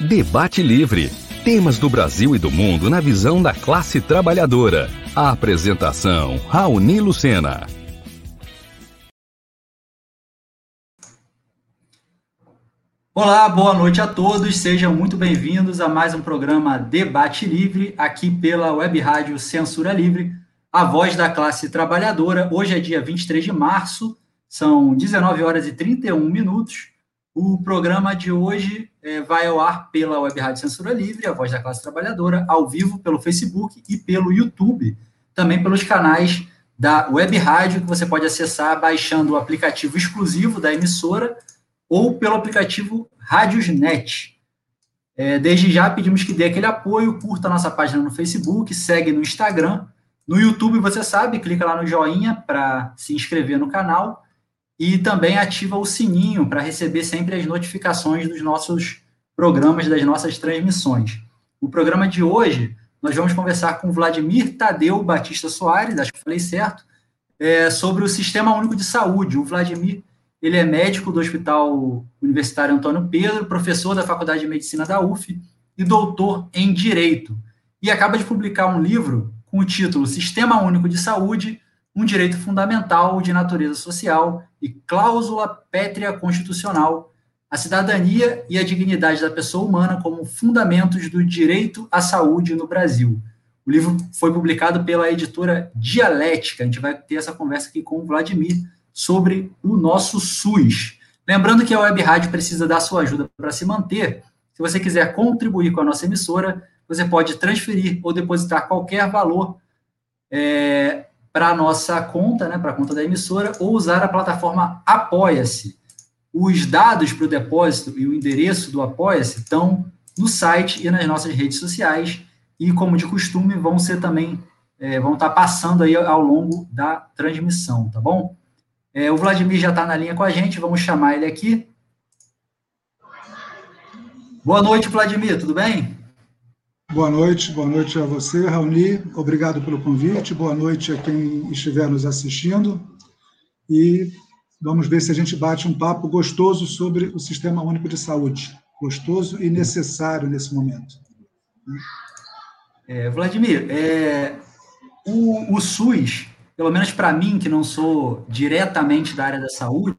Debate Livre. Temas do Brasil e do mundo na visão da classe trabalhadora. A apresentação, Raoni Lucena. Olá, boa noite a todos. Sejam muito bem-vindos a mais um programa Debate Livre, aqui pela Web Rádio Censura Livre, a voz da classe trabalhadora. Hoje é dia 23 de março, são 19 horas e 31 minutos. O programa de hoje é, vai ao ar pela Web Rádio Censura Livre, a voz da classe trabalhadora, ao vivo pelo Facebook e pelo YouTube, também pelos canais da Web Rádio, que você pode acessar baixando o aplicativo exclusivo da emissora ou pelo aplicativo Rádiosnet. É, desde já pedimos que dê aquele apoio, curta a nossa página no Facebook, segue no Instagram. No YouTube, você sabe, clica lá no joinha para se inscrever no canal e também ativa o sininho para receber sempre as notificações dos nossos programas, das nossas transmissões. O programa de hoje, nós vamos conversar com Vladimir Tadeu Batista Soares, acho que falei certo, é, sobre o Sistema Único de Saúde. O Vladimir, ele é médico do Hospital Universitário Antônio Pedro, professor da Faculdade de Medicina da UF e doutor em Direito. E acaba de publicar um livro com o título Sistema Único de Saúde, um direito fundamental de natureza social e cláusula pétrea constitucional, a cidadania e a dignidade da pessoa humana como fundamentos do direito à saúde no Brasil. O livro foi publicado pela editora Dialética. A gente vai ter essa conversa aqui com o Vladimir sobre o nosso SUS. Lembrando que a Web Rádio precisa da sua ajuda para se manter. Se você quiser contribuir com a nossa emissora, você pode transferir ou depositar qualquer valor é, para a nossa conta, né, para a conta da emissora, ou usar a plataforma Apoia-se. Os dados para o depósito e o endereço do Apoia-se estão no site e nas nossas redes sociais, e como de costume, vão ser também, é, vão estar tá passando aí ao longo da transmissão, tá bom? É, o Vladimir já está na linha com a gente, vamos chamar ele aqui. Boa noite, Vladimir, tudo bem? Boa noite, boa noite a você, Raoni. Obrigado pelo convite. Boa noite a quem estiver nos assistindo. E vamos ver se a gente bate um papo gostoso sobre o Sistema Único de Saúde. Gostoso e necessário nesse momento. É, Vladimir, é, o, o SUS, pelo menos para mim, que não sou diretamente da área da saúde,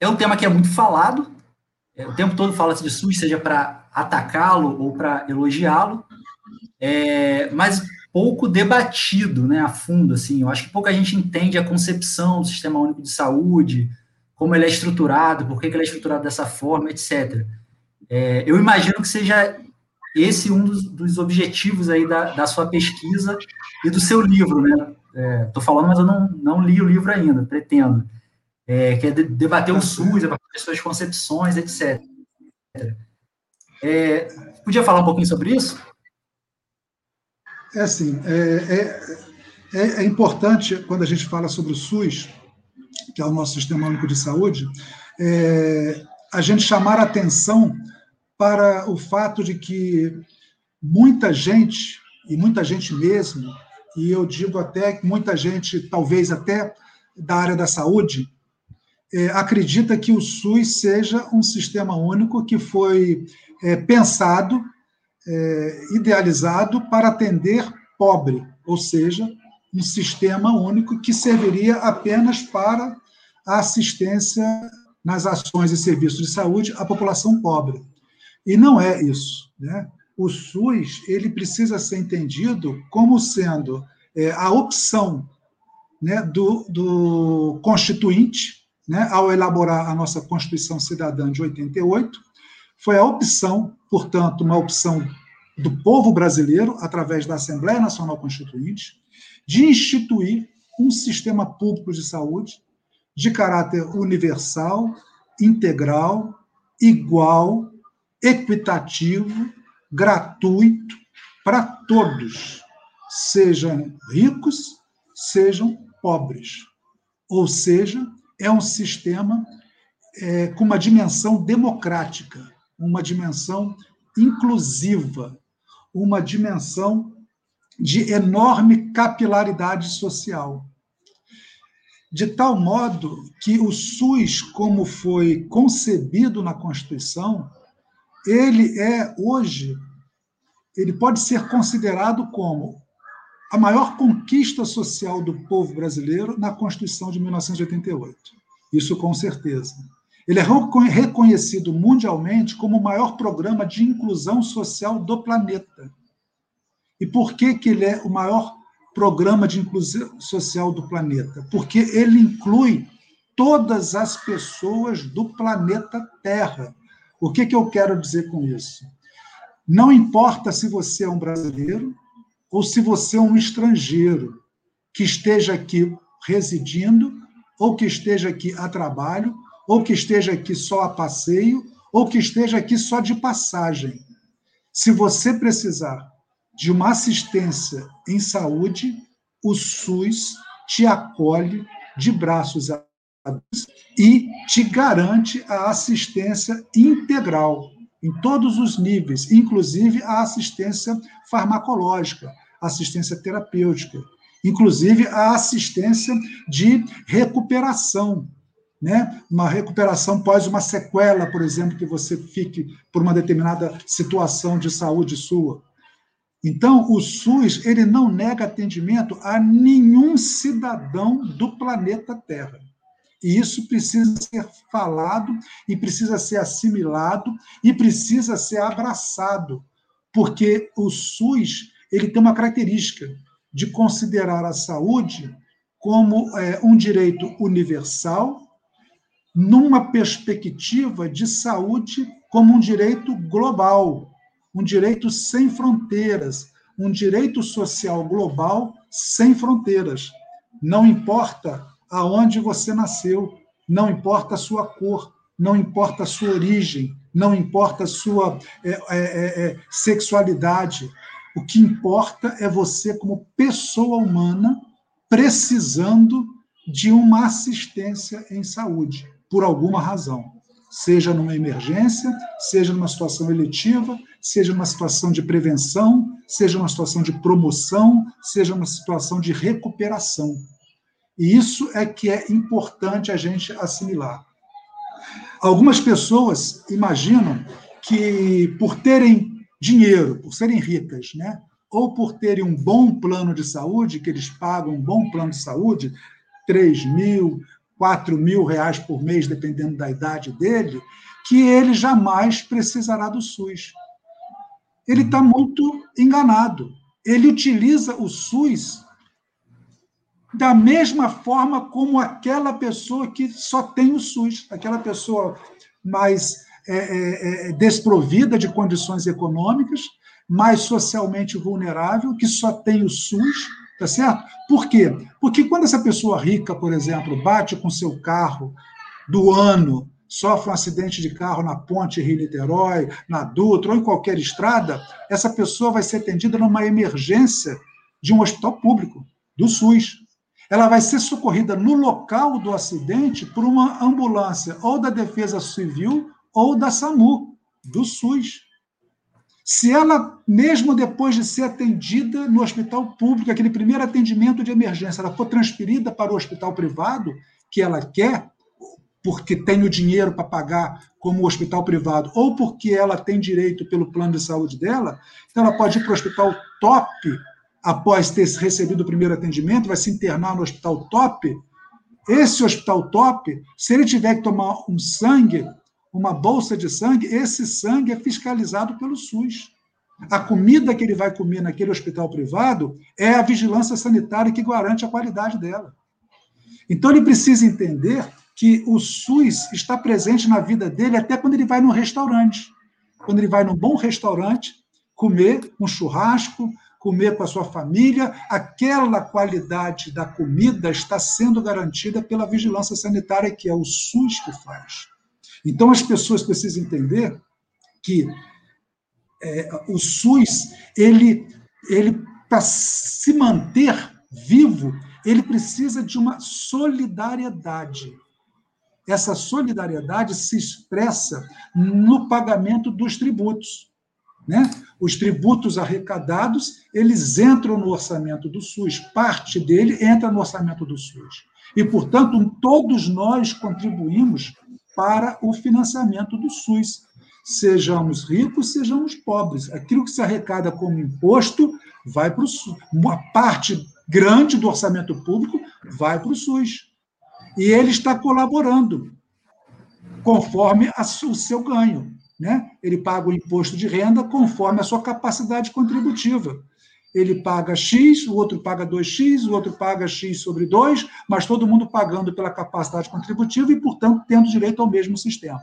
é um tema que é muito falado. É, o tempo todo fala-se de SUS, seja para atacá-lo ou para elogiá-lo, é, mas pouco debatido, né, a fundo, assim. Eu acho que pouca gente entende a concepção do Sistema Único de Saúde, como ele é estruturado, por que, ele é estruturado dessa forma, etc. É, eu imagino que seja esse um dos, dos objetivos aí da, da, sua pesquisa e do seu livro, né? Estou é, falando, mas eu não, não li o livro ainda, pretendo. É, que é debater o SUS, as suas concepções, etc. É, podia falar um pouquinho sobre isso? É assim, é, é, é, importante quando a gente fala sobre o SUS, que é o nosso Sistema Único de Saúde, é, a gente chamar atenção para o fato de que muita gente, e muita gente mesmo, e eu digo até que muita gente, talvez até da área da saúde, é, acredita que o SUS seja um sistema único que foi é, pensado, é, idealizado para atender pobre, ou seja, um sistema único que serviria apenas para a assistência nas ações e serviços de saúde à população pobre. E não é isso. Né? O SUS ele precisa ser entendido como sendo é, a opção né, do, do constituinte, né, ao elaborar a nossa Constituição Cidadã de 88, foi a opção, portanto, uma opção do povo brasileiro, através da Assembleia Nacional Constituinte, de instituir um sistema público de saúde de caráter universal, integral, igual, equitativo, gratuito para todos, sejam ricos, sejam pobres. Ou seja, é um sistema é, com uma dimensão democrática, uma dimensão inclusiva, uma dimensão de enorme capilaridade social. De tal modo que o SUS, como foi concebido na Constituição, ele é hoje, ele pode ser considerado como a maior conquista social do povo brasileiro na Constituição de 1988. Isso com certeza. Ele é reconhecido mundialmente como o maior programa de inclusão social do planeta. E por que, que ele é o maior programa de inclusão social do planeta? Porque ele inclui todas as pessoas do planeta Terra. O que, que eu quero dizer com isso? Não importa se você é um brasileiro ou se você é um estrangeiro que esteja aqui residindo, ou que esteja aqui a trabalho, ou que esteja aqui só a passeio, ou que esteja aqui só de passagem. Se você precisar de uma assistência em saúde, o SUS te acolhe de braços abertos e te garante a assistência integral em todos os níveis, inclusive a assistência farmacológica, assistência terapêutica, inclusive a assistência de recuperação, né? Uma recuperação pós uma sequela, por exemplo, que você fique por uma determinada situação de saúde sua. Então, o SUS ele não nega atendimento a nenhum cidadão do planeta Terra. E isso precisa ser falado e precisa ser assimilado e precisa ser abraçado, porque o SUS ele tem uma característica de considerar a saúde como é, um direito universal, numa perspectiva de saúde como um direito global, um direito sem fronteiras, um direito social global sem fronteiras. Não importa aonde você nasceu, não importa a sua cor, não importa a sua origem, não importa a sua é, é, é, é sexualidade. O que importa é você, como pessoa humana, precisando de uma assistência em saúde, por alguma razão. Seja numa emergência, seja numa situação eletiva, seja numa situação de prevenção, seja numa situação de promoção, seja numa situação de recuperação. E isso é que é importante a gente assimilar. Algumas pessoas imaginam que, por terem dinheiro, por serem ricas, né? ou por terem um bom plano de saúde, que eles pagam um bom plano de saúde, 3 mil, 4 mil reais por mês, dependendo da idade dele, que ele jamais precisará do SUS ele está muito enganado. Ele utiliza o SUS da mesma forma como aquela pessoa que só tem o SUS, aquela pessoa mais é, é, é, desprovida de condições econômicas, mais socialmente vulnerável, que só tem o SUS, tá certo? Por quê? Porque quando essa pessoa rica, por exemplo, bate com seu carro do ano sofre um acidente de carro na ponte Rio-Niterói, na Dutra ou em qualquer estrada, essa pessoa vai ser atendida numa emergência de um hospital público, do SUS. Ela vai ser socorrida no local do acidente por uma ambulância ou da Defesa Civil ou da SAMU, do SUS. Se ela, mesmo depois de ser atendida no hospital público, aquele primeiro atendimento de emergência, ela for transferida para o hospital privado, que ela quer, porque tem o dinheiro para pagar como hospital privado, ou porque ela tem direito pelo plano de saúde dela, então ela pode ir para o hospital top após ter recebido o primeiro atendimento, vai se internar no hospital top. Esse hospital top, se ele tiver que tomar um sangue, uma bolsa de sangue, esse sangue é fiscalizado pelo SUS. A comida que ele vai comer naquele hospital privado é a vigilância sanitária que garante a qualidade dela. Então ele precisa entender que o SUS está presente na vida dele até quando ele vai num restaurante. Quando ele vai num bom restaurante, comer um churrasco, comer com a sua família, aquela qualidade da comida está sendo garantida pela vigilância sanitária, que é o SUS que faz. Então, as pessoas precisam entender que é, o SUS, ele, ele para se manter vivo, ele precisa de uma solidariedade essa solidariedade se expressa no pagamento dos tributos. Né? Os tributos arrecadados, eles entram no orçamento do SUS, parte dele entra no orçamento do SUS. E, portanto, todos nós contribuímos para o financiamento do SUS. sejamos ricos, sejamos pobres. Aquilo que se arrecada como imposto vai para o SUS. Uma parte grande do orçamento público vai para o SUS. E ele está colaborando conforme o seu ganho. Né? Ele paga o imposto de renda conforme a sua capacidade contributiva. Ele paga X, o outro paga 2X, o outro paga X sobre 2, mas todo mundo pagando pela capacidade contributiva e, portanto, tendo direito ao mesmo sistema.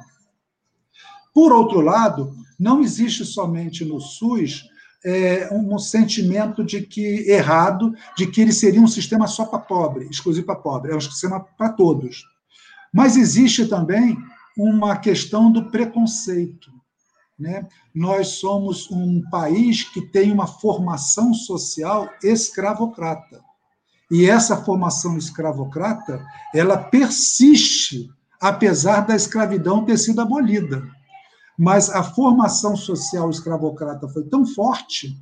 Por outro lado, não existe somente no SUS é, um sentimento de que errado, de que ele seria um sistema só para pobre, exclusivo para pobre, é um sistema para todos. Mas existe também uma questão do preconceito. Né? Nós somos um país que tem uma formação social escravocrata. E essa formação escravocrata, ela persiste, apesar da escravidão ter sido abolida. Mas a formação social escravocrata foi tão forte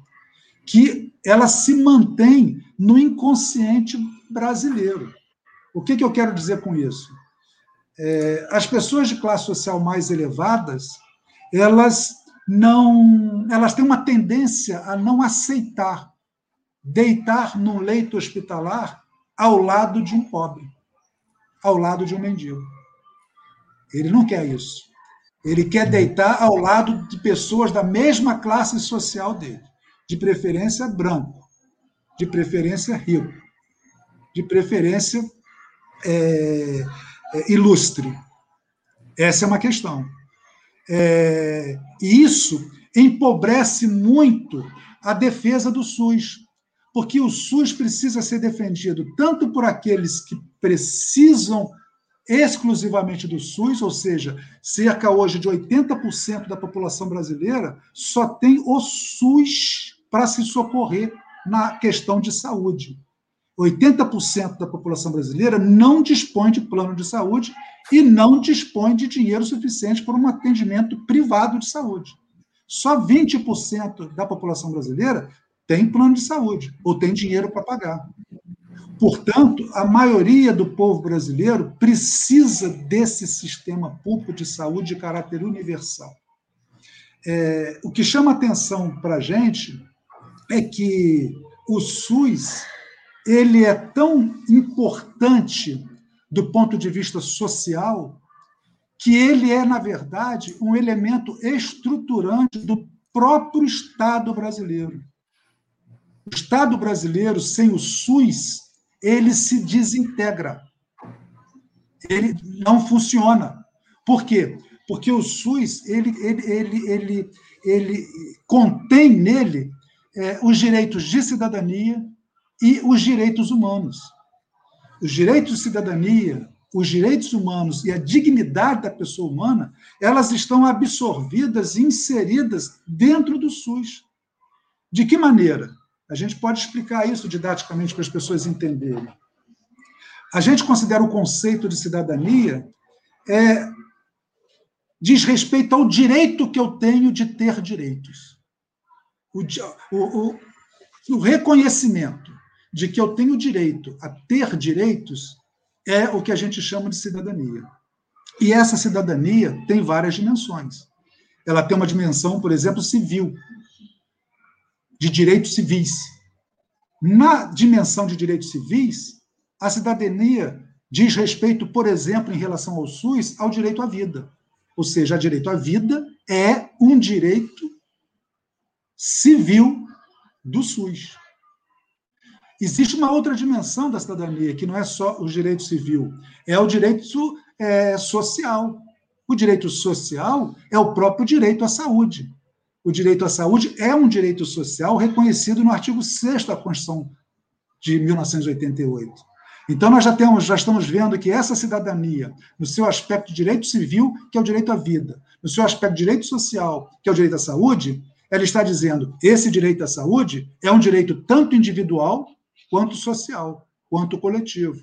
que ela se mantém no inconsciente brasileiro. O que, que eu quero dizer com isso? É, as pessoas de classe social mais elevadas, elas não, elas têm uma tendência a não aceitar deitar num leito hospitalar ao lado de um pobre, ao lado de um mendigo. Ele não quer isso. Ele quer deitar ao lado de pessoas da mesma classe social dele, de preferência branco, de preferência rico, de preferência é, é, ilustre. Essa é uma questão. É, e isso empobrece muito a defesa do SUS, porque o SUS precisa ser defendido tanto por aqueles que precisam exclusivamente do SUS, ou seja, cerca hoje de 80% da população brasileira só tem o SUS para se socorrer na questão de saúde. 80% da população brasileira não dispõe de plano de saúde e não dispõe de dinheiro suficiente para um atendimento privado de saúde. Só 20% da população brasileira tem plano de saúde ou tem dinheiro para pagar. Portanto, a maioria do povo brasileiro precisa desse sistema público de saúde de caráter universal. É, o que chama atenção para a gente é que o SUS ele é tão importante do ponto de vista social que ele é, na verdade, um elemento estruturante do próprio Estado brasileiro. O Estado brasileiro, sem o SUS, ele se desintegra. Ele não funciona. Por quê? Porque o SUS ele, ele, ele, ele, ele contém nele é, os direitos de cidadania e os direitos humanos. Os direitos de cidadania, os direitos humanos e a dignidade da pessoa humana, elas estão absorvidas e inseridas dentro do SUS. De que maneira? A gente pode explicar isso didaticamente para as pessoas entenderem. A gente considera o conceito de cidadania é, diz respeito ao direito que eu tenho de ter direitos. O, o, o, o reconhecimento de que eu tenho direito a ter direitos é o que a gente chama de cidadania. E essa cidadania tem várias dimensões. Ela tem uma dimensão, por exemplo, civil, de direitos civis. Na dimensão de direitos civis, a cidadania diz respeito, por exemplo, em relação ao SUS, ao direito à vida. Ou seja, o direito à vida é um direito civil do SUS. Existe uma outra dimensão da cidadania, que não é só o direito civil, é o direito é, social. O direito social é o próprio direito à saúde o direito à saúde é um direito social reconhecido no artigo 6 da Constituição de 1988. Então, nós já, temos, já estamos vendo que essa cidadania, no seu aspecto de direito civil, que é o direito à vida, no seu aspecto de direito social, que é o direito à saúde, ela está dizendo esse direito à saúde é um direito tanto individual quanto social, quanto coletivo.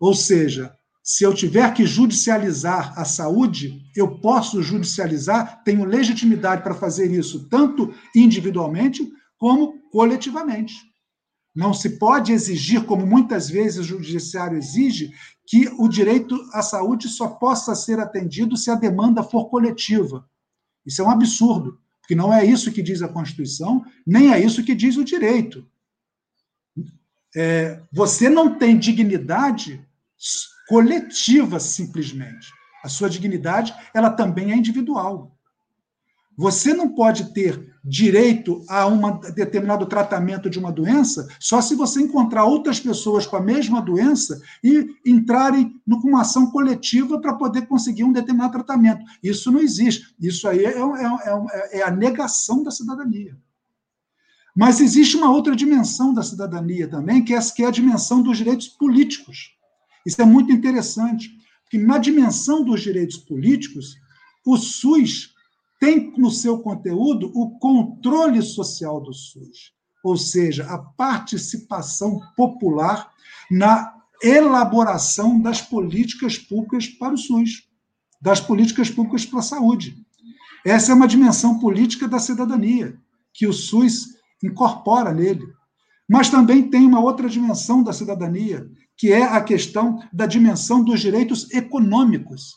Ou seja, se eu tiver que judicializar a saúde, eu posso judicializar, tenho legitimidade para fazer isso, tanto individualmente como coletivamente. Não se pode exigir, como muitas vezes o judiciário exige, que o direito à saúde só possa ser atendido se a demanda for coletiva. Isso é um absurdo, porque não é isso que diz a Constituição, nem é isso que diz o direito. É, você não tem dignidade coletiva simplesmente. A sua dignidade, ela também é individual. Você não pode ter direito a um determinado tratamento de uma doença só se você encontrar outras pessoas com a mesma doença e entrarem numa ação coletiva para poder conseguir um determinado tratamento. Isso não existe. Isso aí é, é, é, é a negação da cidadania. Mas existe uma outra dimensão da cidadania também, que é, que é a dimensão dos direitos políticos. Isso é muito interessante, porque na dimensão dos direitos políticos, o SUS tem no seu conteúdo o controle social do SUS, ou seja, a participação popular na elaboração das políticas públicas para o SUS, das políticas públicas para a saúde. Essa é uma dimensão política da cidadania, que o SUS incorpora nele. Mas também tem uma outra dimensão da cidadania, que é a questão da dimensão dos direitos econômicos.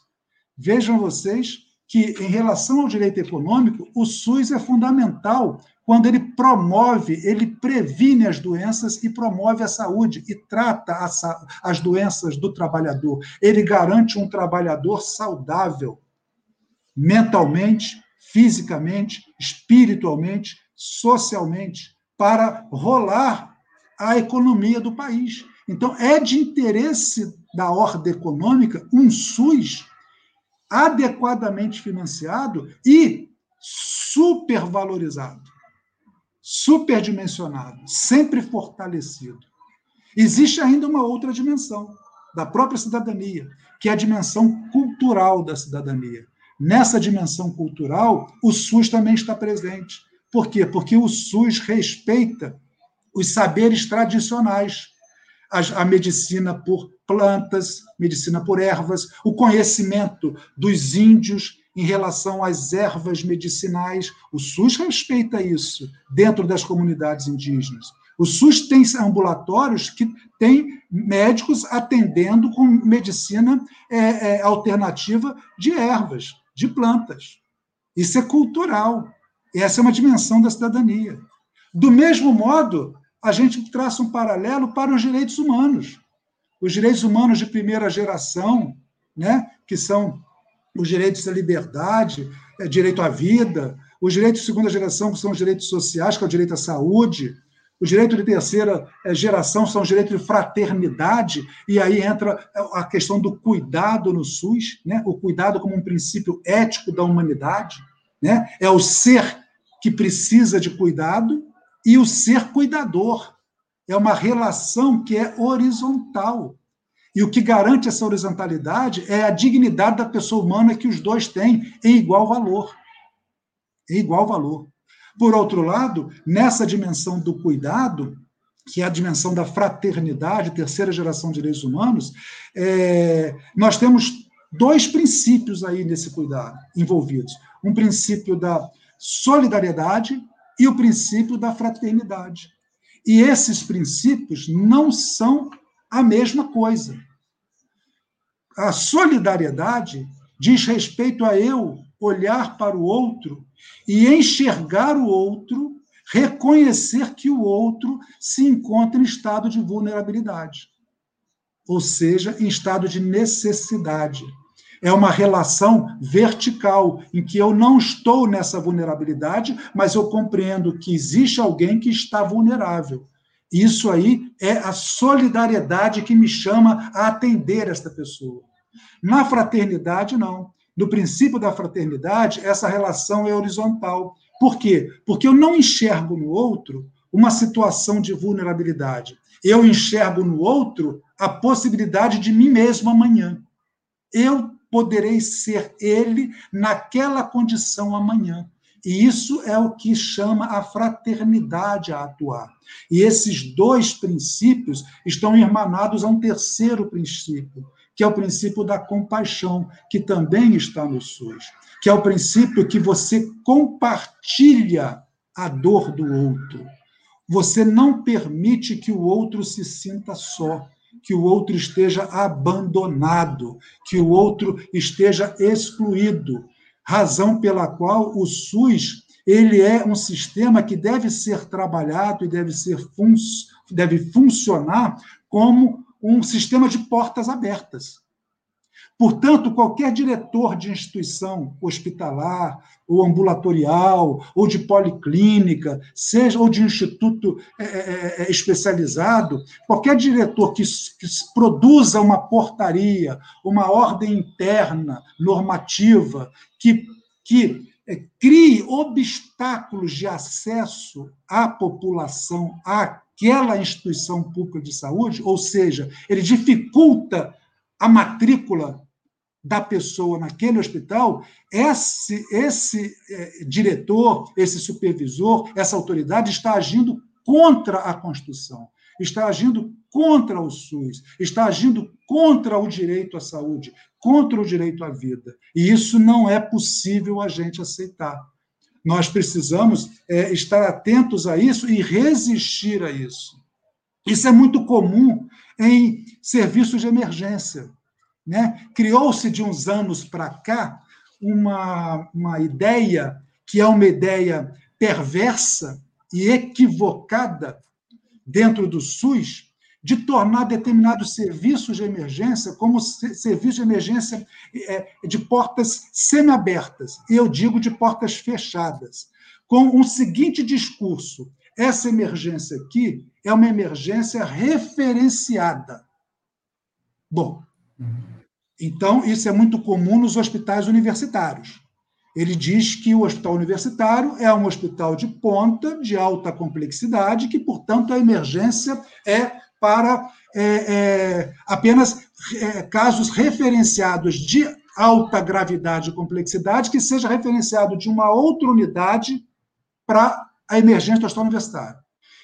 Vejam vocês que, em relação ao direito econômico, o SUS é fundamental quando ele promove, ele previne as doenças e promove a saúde e trata as, as doenças do trabalhador. Ele garante um trabalhador saudável, mentalmente, fisicamente, espiritualmente, socialmente, para rolar a economia do país. Então, é de interesse da ordem econômica um SUS adequadamente financiado e supervalorizado, superdimensionado, sempre fortalecido. Existe ainda uma outra dimensão da própria cidadania, que é a dimensão cultural da cidadania. Nessa dimensão cultural, o SUS também está presente. Por quê? Porque o SUS respeita os saberes tradicionais, a, medicina por plantas, medicina por ervas, o conhecimento dos índios em relação às ervas medicinais. O SUS respeita isso dentro das comunidades indígenas. O SUS tem ambulatórios que têm médicos atendendo com medicina é, é, alternativa de ervas, de plantas. Isso é cultural. Essa é uma dimensão da cidadania. Do mesmo modo, a gente traça um paralelo para os direitos humanos os direitos humanos de primeira geração, né, que são os direitos à liberdade, é, direito à vida, os direitos de segunda geração, que são os direitos sociais, que é o direito à saúde, os direitos de terceira é, geração são os direitos de fraternidade, e aí entra a questão do cuidado no SUS, né? o cuidado como um princípio ético da humanidade, né? é o ser que precisa de cuidado e o ser cuidador é uma relação que é horizontal. E o que garante essa horizontalidade é a dignidade da pessoa humana que os dois têm em igual valor. Em igual valor. Por outro lado, nessa dimensão do cuidado, que é a dimensão da fraternidade, terceira geração de direitos humanos, é, nós temos dois princípios aí nesse cuidado envolvidos: um princípio da solidariedade e o princípio da fraternidade. E esses princípios não são a mesma coisa. A solidariedade diz respeito a eu olhar para o outro e enxergar o outro, reconhecer que o outro se encontra em estado de vulnerabilidade, ou seja, em estado de necessidade. É uma relação vertical, em que eu não estou nessa vulnerabilidade, mas eu compreendo que existe alguém que está vulnerável. Isso aí é a solidariedade que me chama a atender esta pessoa. Na fraternidade, não. No princípio da fraternidade, essa relação é horizontal. Por quê? Porque eu não enxergo no outro uma situação de vulnerabilidade. Eu enxergo no outro a possibilidade de mim mesmo amanhã. Eu poderei ser ele naquela condição amanhã. E isso é o que chama a fraternidade a atuar. E esses dois princípios estão irmanados a um terceiro princípio, que é o princípio da compaixão, que também está no SUS, que é o princípio que você compartilha a dor do outro. Você não permite que o outro se sinta só que o outro esteja abandonado, que o outro esteja excluído. razão pela qual o SUS ele é um sistema que deve ser trabalhado e deve ser fun deve funcionar como um sistema de portas abertas. Portanto, qualquer diretor de instituição hospitalar, ou ambulatorial, ou de policlínica, seja ou de instituto é, é, é especializado, qualquer diretor que, que produza uma portaria, uma ordem interna, normativa, que, que é, crie obstáculos de acesso à população àquela instituição pública de saúde, ou seja, ele dificulta a matrícula da pessoa naquele hospital, esse, esse é, diretor, esse supervisor, essa autoridade está agindo contra a Constituição, está agindo contra o SUS, está agindo contra o direito à saúde, contra o direito à vida. E isso não é possível a gente aceitar. Nós precisamos é, estar atentos a isso e resistir a isso. Isso é muito comum em serviços de emergência. Né? Criou-se de uns anos para cá uma, uma ideia que é uma ideia perversa e equivocada dentro do SUS de tornar determinados serviços de emergência como serviços de emergência é, de portas semiabertas, eu digo de portas fechadas, com um seguinte discurso: essa emergência aqui é uma emergência referenciada. Bom, então, isso é muito comum nos hospitais universitários. Ele diz que o hospital universitário é um hospital de ponta, de alta complexidade, que, portanto, a emergência é para é, é, apenas é, casos referenciados de alta gravidade e complexidade, que seja referenciado de uma outra unidade para a emergência do hospital universitário.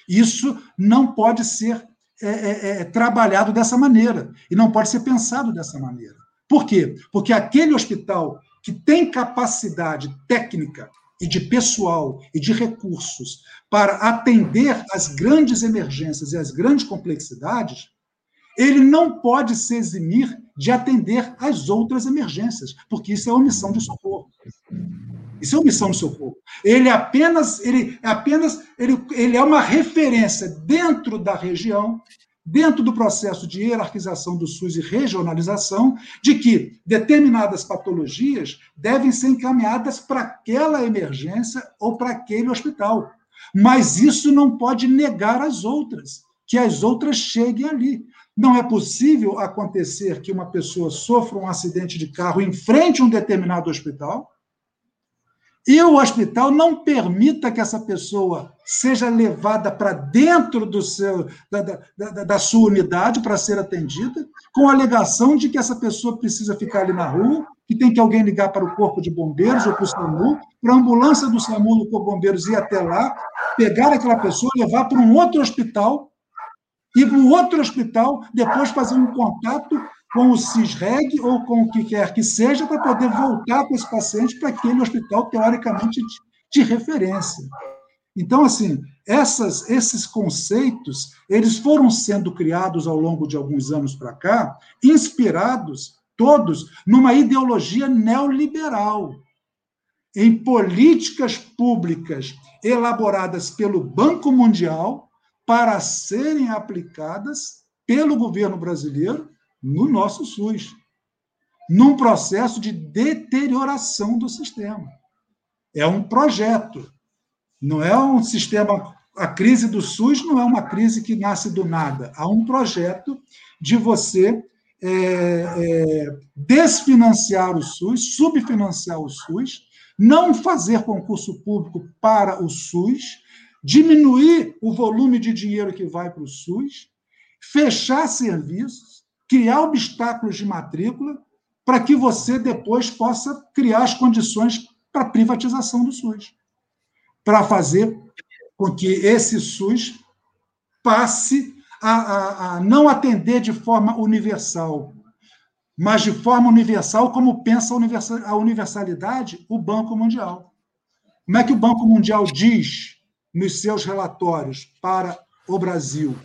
Isso não pode ser é, é, é, trabalhado dessa maneira, e não pode ser pensado dessa maneira. Por quê? Porque aquele hospital que tem capacidade técnica e de pessoal e de recursos para atender as grandes emergências e as grandes complexidades, ele não pode se eximir de atender as outras emergências, porque isso é omissão de socorro. Isso é omissão de socorro. Ele apenas, ele apenas, ele, ele é uma referência dentro da região dentro do processo de hierarquização do SUS e regionalização, de que determinadas patologias devem ser encaminhadas para aquela emergência ou para aquele hospital. Mas isso não pode negar as outras, que as outras cheguem ali. Não é possível acontecer que uma pessoa sofra um acidente de carro em frente a um determinado hospital e o hospital não permita que essa pessoa seja levada para dentro do seu, da, da, da sua unidade para ser atendida, com a alegação de que essa pessoa precisa ficar ali na rua, que tem que alguém ligar para o Corpo de Bombeiros ou para o SAMU, para a ambulância do SAMU do Corpo de Bombeiros ir até lá, pegar aquela pessoa, levar para um outro hospital, e para o outro hospital, depois fazer um contato com o CISREG ou com o que quer que seja, para poder voltar com esse paciente para aquele hospital teoricamente de, de referência. Então, assim, essas, esses conceitos, eles foram sendo criados ao longo de alguns anos para cá, inspirados todos numa ideologia neoliberal, em políticas públicas elaboradas pelo Banco Mundial para serem aplicadas pelo governo brasileiro no nosso SUS, num processo de deterioração do sistema. É um projeto, não é um sistema. A crise do SUS não é uma crise que nasce do nada. Há um projeto de você é, é, desfinanciar o SUS, subfinanciar o SUS, não fazer concurso público para o SUS, diminuir o volume de dinheiro que vai para o SUS, fechar serviços, criar obstáculos de matrícula para que você depois possa criar as condições para a privatização do SUS, para fazer com que esse SUS passe a, a, a, não atender de forma universal, mas de forma universal como pensa a universalidade o Banco Mundial. Como é que o Banco Mundial diz nos seus relatórios para o Brasil?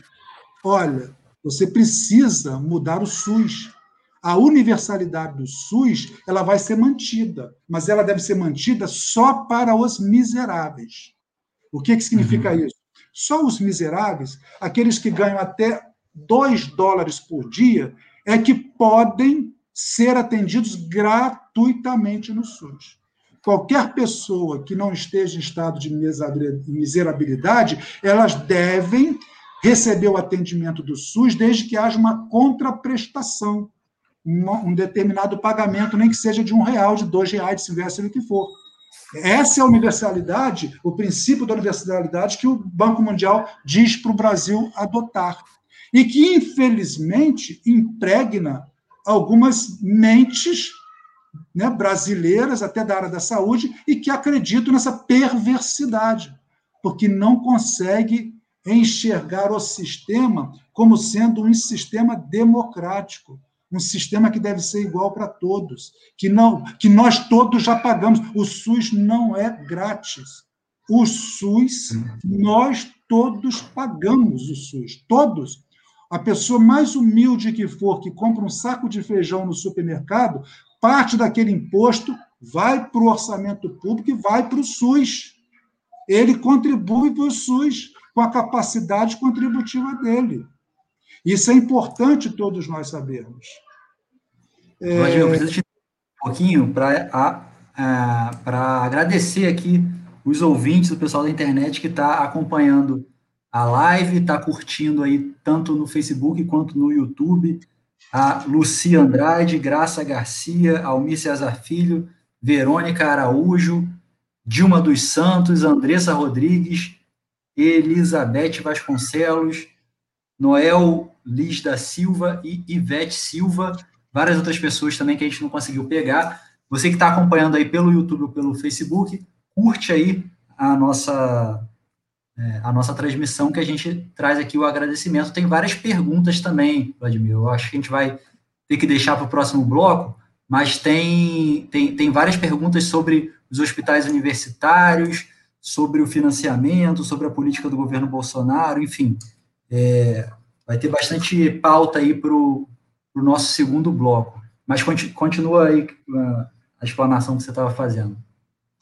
Olha, você precisa mudar o SUS. a universalidade do SUS ela vai ser mantida, mas ela deve ser mantida só para os miseráveis. O que, que significa uhum. isso? Só os miseráveis, aqueles que ganham até 2 dólares por dia, é que podem ser atendidos gratuitamente no SUS. Qualquer pessoa que não esteja em estado de miserabilidade, elas devem receber o atendimento do SUS desde que haja uma contraprestação um determinado pagamento, nem que seja de um real, de dois reais, se viesse o que for. Essa é a universalidade, o princípio da universalidade que o Banco Mundial diz para o Brasil adotar. E que, infelizmente, impregna algumas mentes né, brasileiras, até da área da saúde, e que acreditam nessa perversidade, porque não consegue enxergar o sistema como sendo um sistema democrático um sistema que deve ser igual para todos, que não, que nós todos já pagamos. O SUS não é grátis. O SUS, nós todos pagamos o SUS, todos. A pessoa mais humilde que for, que compra um saco de feijão no supermercado, parte daquele imposto vai para o orçamento público e vai para o SUS. Ele contribui para o SUS com a capacidade contributiva dele. Isso é importante todos nós sabermos. É... eu preciso te um pouquinho para agradecer aqui os ouvintes, o pessoal da internet que está acompanhando a live, está curtindo aí tanto no Facebook quanto no YouTube. A Lucia Andrade, Graça Garcia, Almir Cesar Filho, Verônica Araújo, Dilma dos Santos, Andressa Rodrigues, Elizabeth Vasconcelos, Noel Liz da Silva e Ivete Silva, várias outras pessoas também que a gente não conseguiu pegar. Você que está acompanhando aí pelo YouTube ou pelo Facebook, curte aí a nossa é, a nossa transmissão que a gente traz aqui o agradecimento. Tem várias perguntas também, Vladimir. Eu acho que a gente vai ter que deixar para o próximo bloco, mas tem, tem, tem várias perguntas sobre os hospitais universitários, sobre o financiamento, sobre a política do governo Bolsonaro, enfim. É, vai ter bastante pauta aí para o nosso segundo bloco. Mas continua aí a, a explanação que você estava fazendo.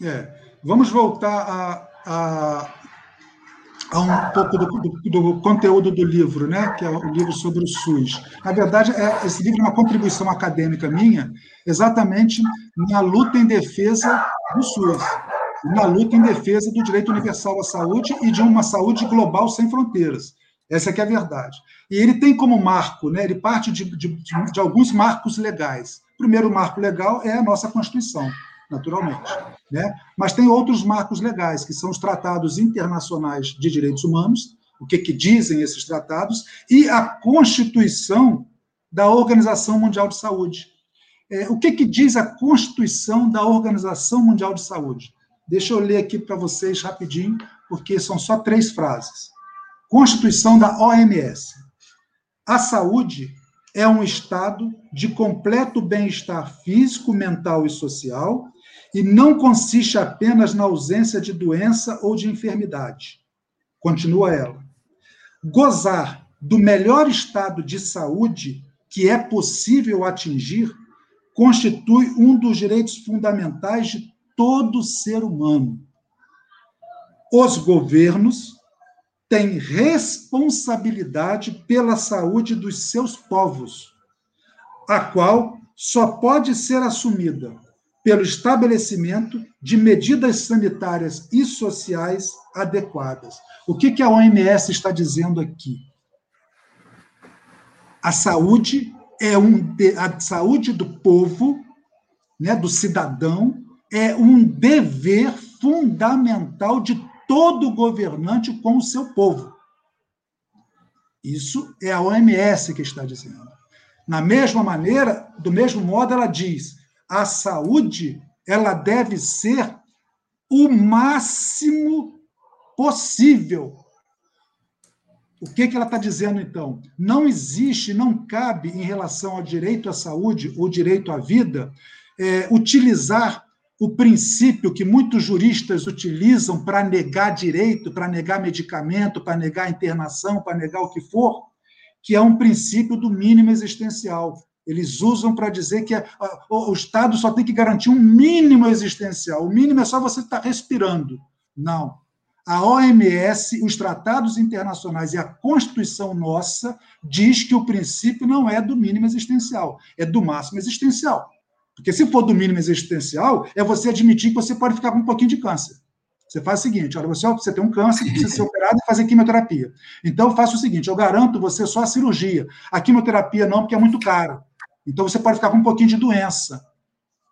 É, vamos voltar a, a, a um pouco do, do, do, conteúdo do livro, né? que é o livro sobre o SUS. Na verdade, é, esse livro é uma contribuição acadêmica minha, exatamente na luta em defesa do SUS na luta em defesa do direito universal à saúde e de uma saúde global sem fronteiras. Essa é, é a verdade. E ele tem como marco, né, ele parte de, de, de, alguns marcos legais. O primeiro marco legal é a nossa Constituição, naturalmente. Né? Mas tem outros marcos legais, que são os tratados internacionais de direitos humanos, o que, que dizem esses tratados, e a Constituição da Organização Mundial de Saúde. É, o que, que diz a Constituição da Organização Mundial de Saúde? Deixa eu ler aqui para vocês rapidinho, porque são só três frases. Constituição da OMS. A saúde é um estado de completo bem-estar físico, mental e social e não consiste apenas na ausência de doença ou de enfermidade. Continua ela. Gozar do melhor estado de saúde que é possível atingir constitui um dos direitos fundamentais de todo ser humano. Os governos tem responsabilidade pela saúde dos seus povos, a qual só pode ser assumida pelo estabelecimento de medidas sanitárias e sociais adequadas. O que, que a OMS está dizendo aqui? A saúde é um a saúde do povo, né, do cidadão, é um dever fundamental de todo governante com o seu povo. Isso é a OMS que está dizendo. Na mesma maneira, do mesmo modo, ela diz: a saúde ela deve ser o máximo possível. O que, que ela está dizendo, então? Não existe, não cabe, em relação ao direito à saúde ou direito à vida, é, utilizar o princípio que muitos juristas utilizam para negar direito, para negar medicamento, para negar internação, para negar o que for, que é um princípio do mínimo existencial. Eles usam para dizer que o Estado só tem que garantir um mínimo existencial. O mínimo é só você estar respirando. Não. A OMS, os tratados internacionais e a Constituição nossa diz que o princípio não é do mínimo existencial, é do máximo existencial. Porque se for do mínimo existencial, é você admitir que você pode ficar com um pouquinho de câncer. Você faz o seguinte: olha, você, você tem um câncer, precisa ser operado e fazer quimioterapia. Então, eu faço o seguinte: eu garanto você só a cirurgia. A quimioterapia não, porque é muito caro. Então, você pode ficar com um pouquinho de doença.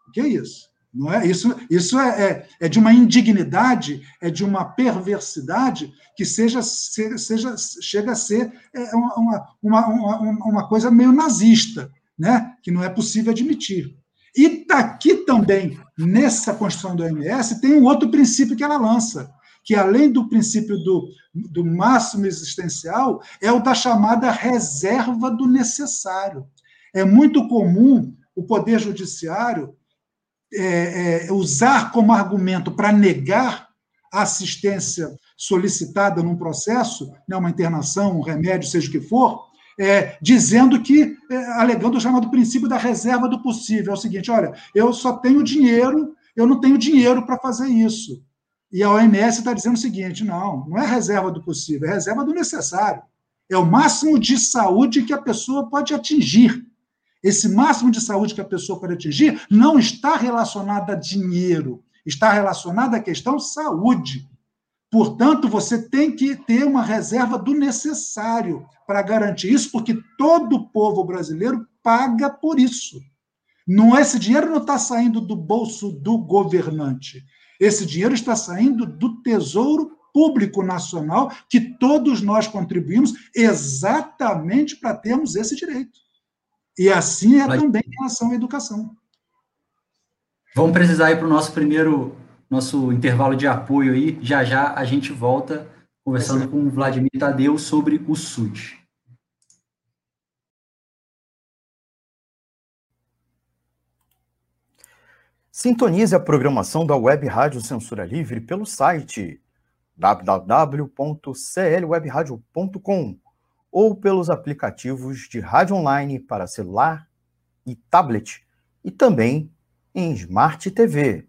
O que é isso? Não é? Isso, isso é, é, é de uma indignidade, é de uma perversidade que seja, seja, chega a ser é, uma, uma, uma, uma coisa meio nazista, né? que não é possível admitir. E aqui também, nessa construção do OMS, tem um outro princípio que ela lança, que além do princípio do, do máximo existencial, é o da chamada reserva do necessário. É muito comum o Poder Judiciário é, é, usar como argumento para negar a assistência solicitada num processo, né, uma internação, um remédio, seja o que for, é, dizendo que, é, alegando o chamado princípio da reserva do possível. É o seguinte: olha, eu só tenho dinheiro, eu não tenho dinheiro para fazer isso. E a OMS está dizendo o seguinte: não, não é reserva do possível, é reserva do necessário. É o máximo de saúde que a pessoa pode atingir. Esse máximo de saúde que a pessoa pode atingir não está relacionado a dinheiro, está relacionado à questão saúde. Portanto, você tem que ter uma reserva do necessário para garantir isso, porque todo o povo brasileiro paga por isso. Não esse dinheiro não está saindo do bolso do governante. Esse dinheiro está saindo do Tesouro Público Nacional, que todos nós contribuímos exatamente para termos esse direito. E assim é Mas... também em relação à educação. Vamos precisar ir para o nosso primeiro nosso intervalo de apoio aí. Já já a gente volta conversando com o Vladimir Tadeu sobre o SUD. Sintonize a programação da Web Rádio Censura Livre pelo site www.clwebradio.com ou pelos aplicativos de rádio online para celular e tablet e também em Smart TV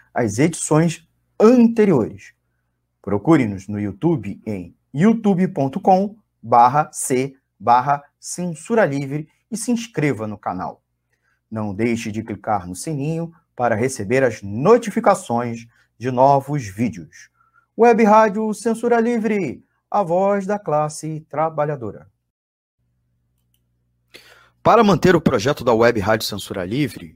as edições anteriores. Procure-nos no YouTube em youtube.com barra c barra censura livre e se inscreva no canal. Não deixe de clicar no sininho para receber as notificações de novos vídeos. Web Rádio Censura Livre, a voz da classe trabalhadora. Para manter o projeto da Web Rádio Censura Livre,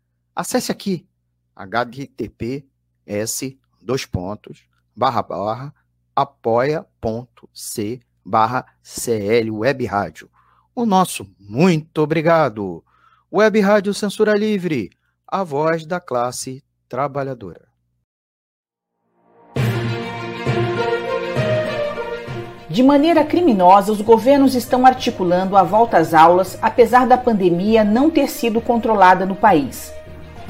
Acesse aqui https dois pontos barra barra apoia.c barra CL Web Rádio. O nosso muito obrigado. Web Rádio Censura Livre, a voz da classe trabalhadora. De maneira criminosa, os governos estão articulando a volta às aulas, apesar da pandemia não ter sido controlada no país.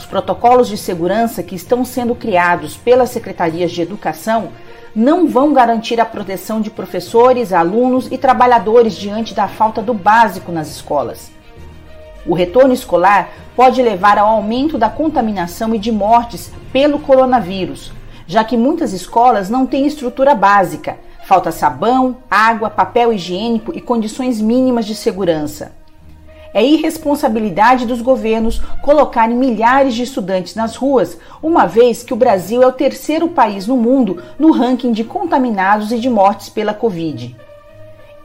Os protocolos de segurança que estão sendo criados pelas secretarias de educação não vão garantir a proteção de professores, alunos e trabalhadores diante da falta do básico nas escolas. O retorno escolar pode levar ao aumento da contaminação e de mortes pelo coronavírus, já que muitas escolas não têm estrutura básica, falta sabão, água, papel higiênico e condições mínimas de segurança. É irresponsabilidade dos governos colocarem milhares de estudantes nas ruas, uma vez que o Brasil é o terceiro país no mundo no ranking de contaminados e de mortes pela Covid.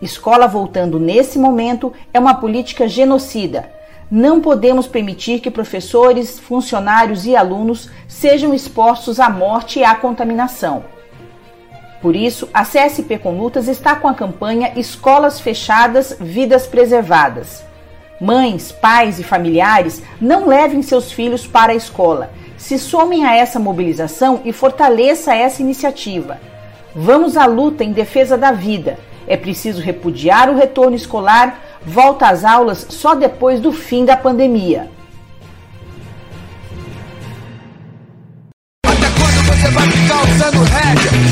Escola voltando nesse momento é uma política genocida. Não podemos permitir que professores, funcionários e alunos sejam expostos à morte e à contaminação. Por isso, a CSP com Lutas está com a campanha Escolas Fechadas, Vidas Preservadas. Mães, pais e familiares não levem seus filhos para a escola. Se somem a essa mobilização e fortaleça essa iniciativa. Vamos à luta em defesa da vida. É preciso repudiar o retorno escolar, volta às aulas só depois do fim da pandemia. Até quando você vai ficar usando rédea,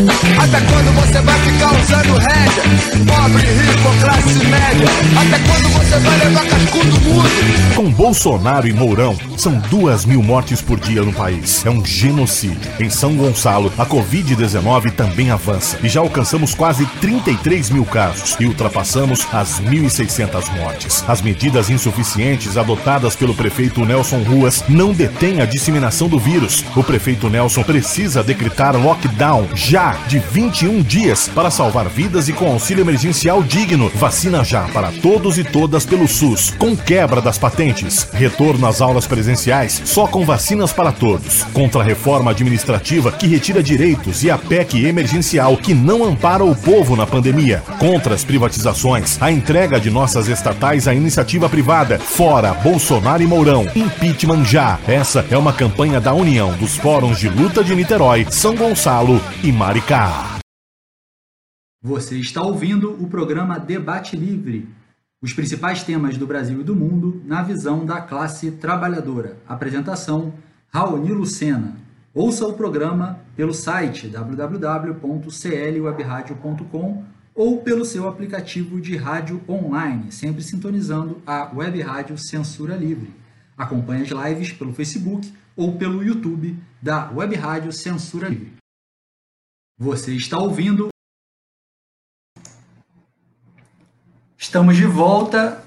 Até quando você vai ficar usando rédea, pobre, rico, classe média? Até quando você vai levar cascudo mudo? Com Bolsonaro e Mourão, são duas mil mortes por dia no país. É um genocídio. Em São Gonçalo, a Covid-19 também avança e já alcançamos quase 33 mil casos e ultrapassamos as 1.600 mortes. As medidas insuficientes adotadas pelo prefeito Nelson Ruas não detêm a disseminação do vírus. O prefeito Nelson precisa decretar lockdown já de 21 dias para salvar vidas e com auxílio emergencial digno. Vacina já para todos e todas pelo SUS, com quebra das patentes. Retorno às aulas presenciais só com vacinas para todos. Contra a reforma administrativa que retira direitos e a PEC emergencial que não ampara o povo na pandemia. Contra as privatizações, a entrega de nossas estatais à iniciativa privada. Fora Bolsonaro e Mourão. Impeachment já. Essa é uma campanha da União dos Fóruns de Luta de Niterói, São Gonçalo e Maricá. Você está ouvindo o programa Debate Livre. Os principais temas do Brasil e do mundo na visão da classe trabalhadora. Apresentação: Raoni Lucena. Ouça o programa pelo site www.clwebradio.com ou pelo seu aplicativo de rádio online, sempre sintonizando a Web Rádio Censura Livre. Acompanhe as lives pelo Facebook ou pelo YouTube da Web Rádio Censura Livre. Você está ouvindo. Estamos de volta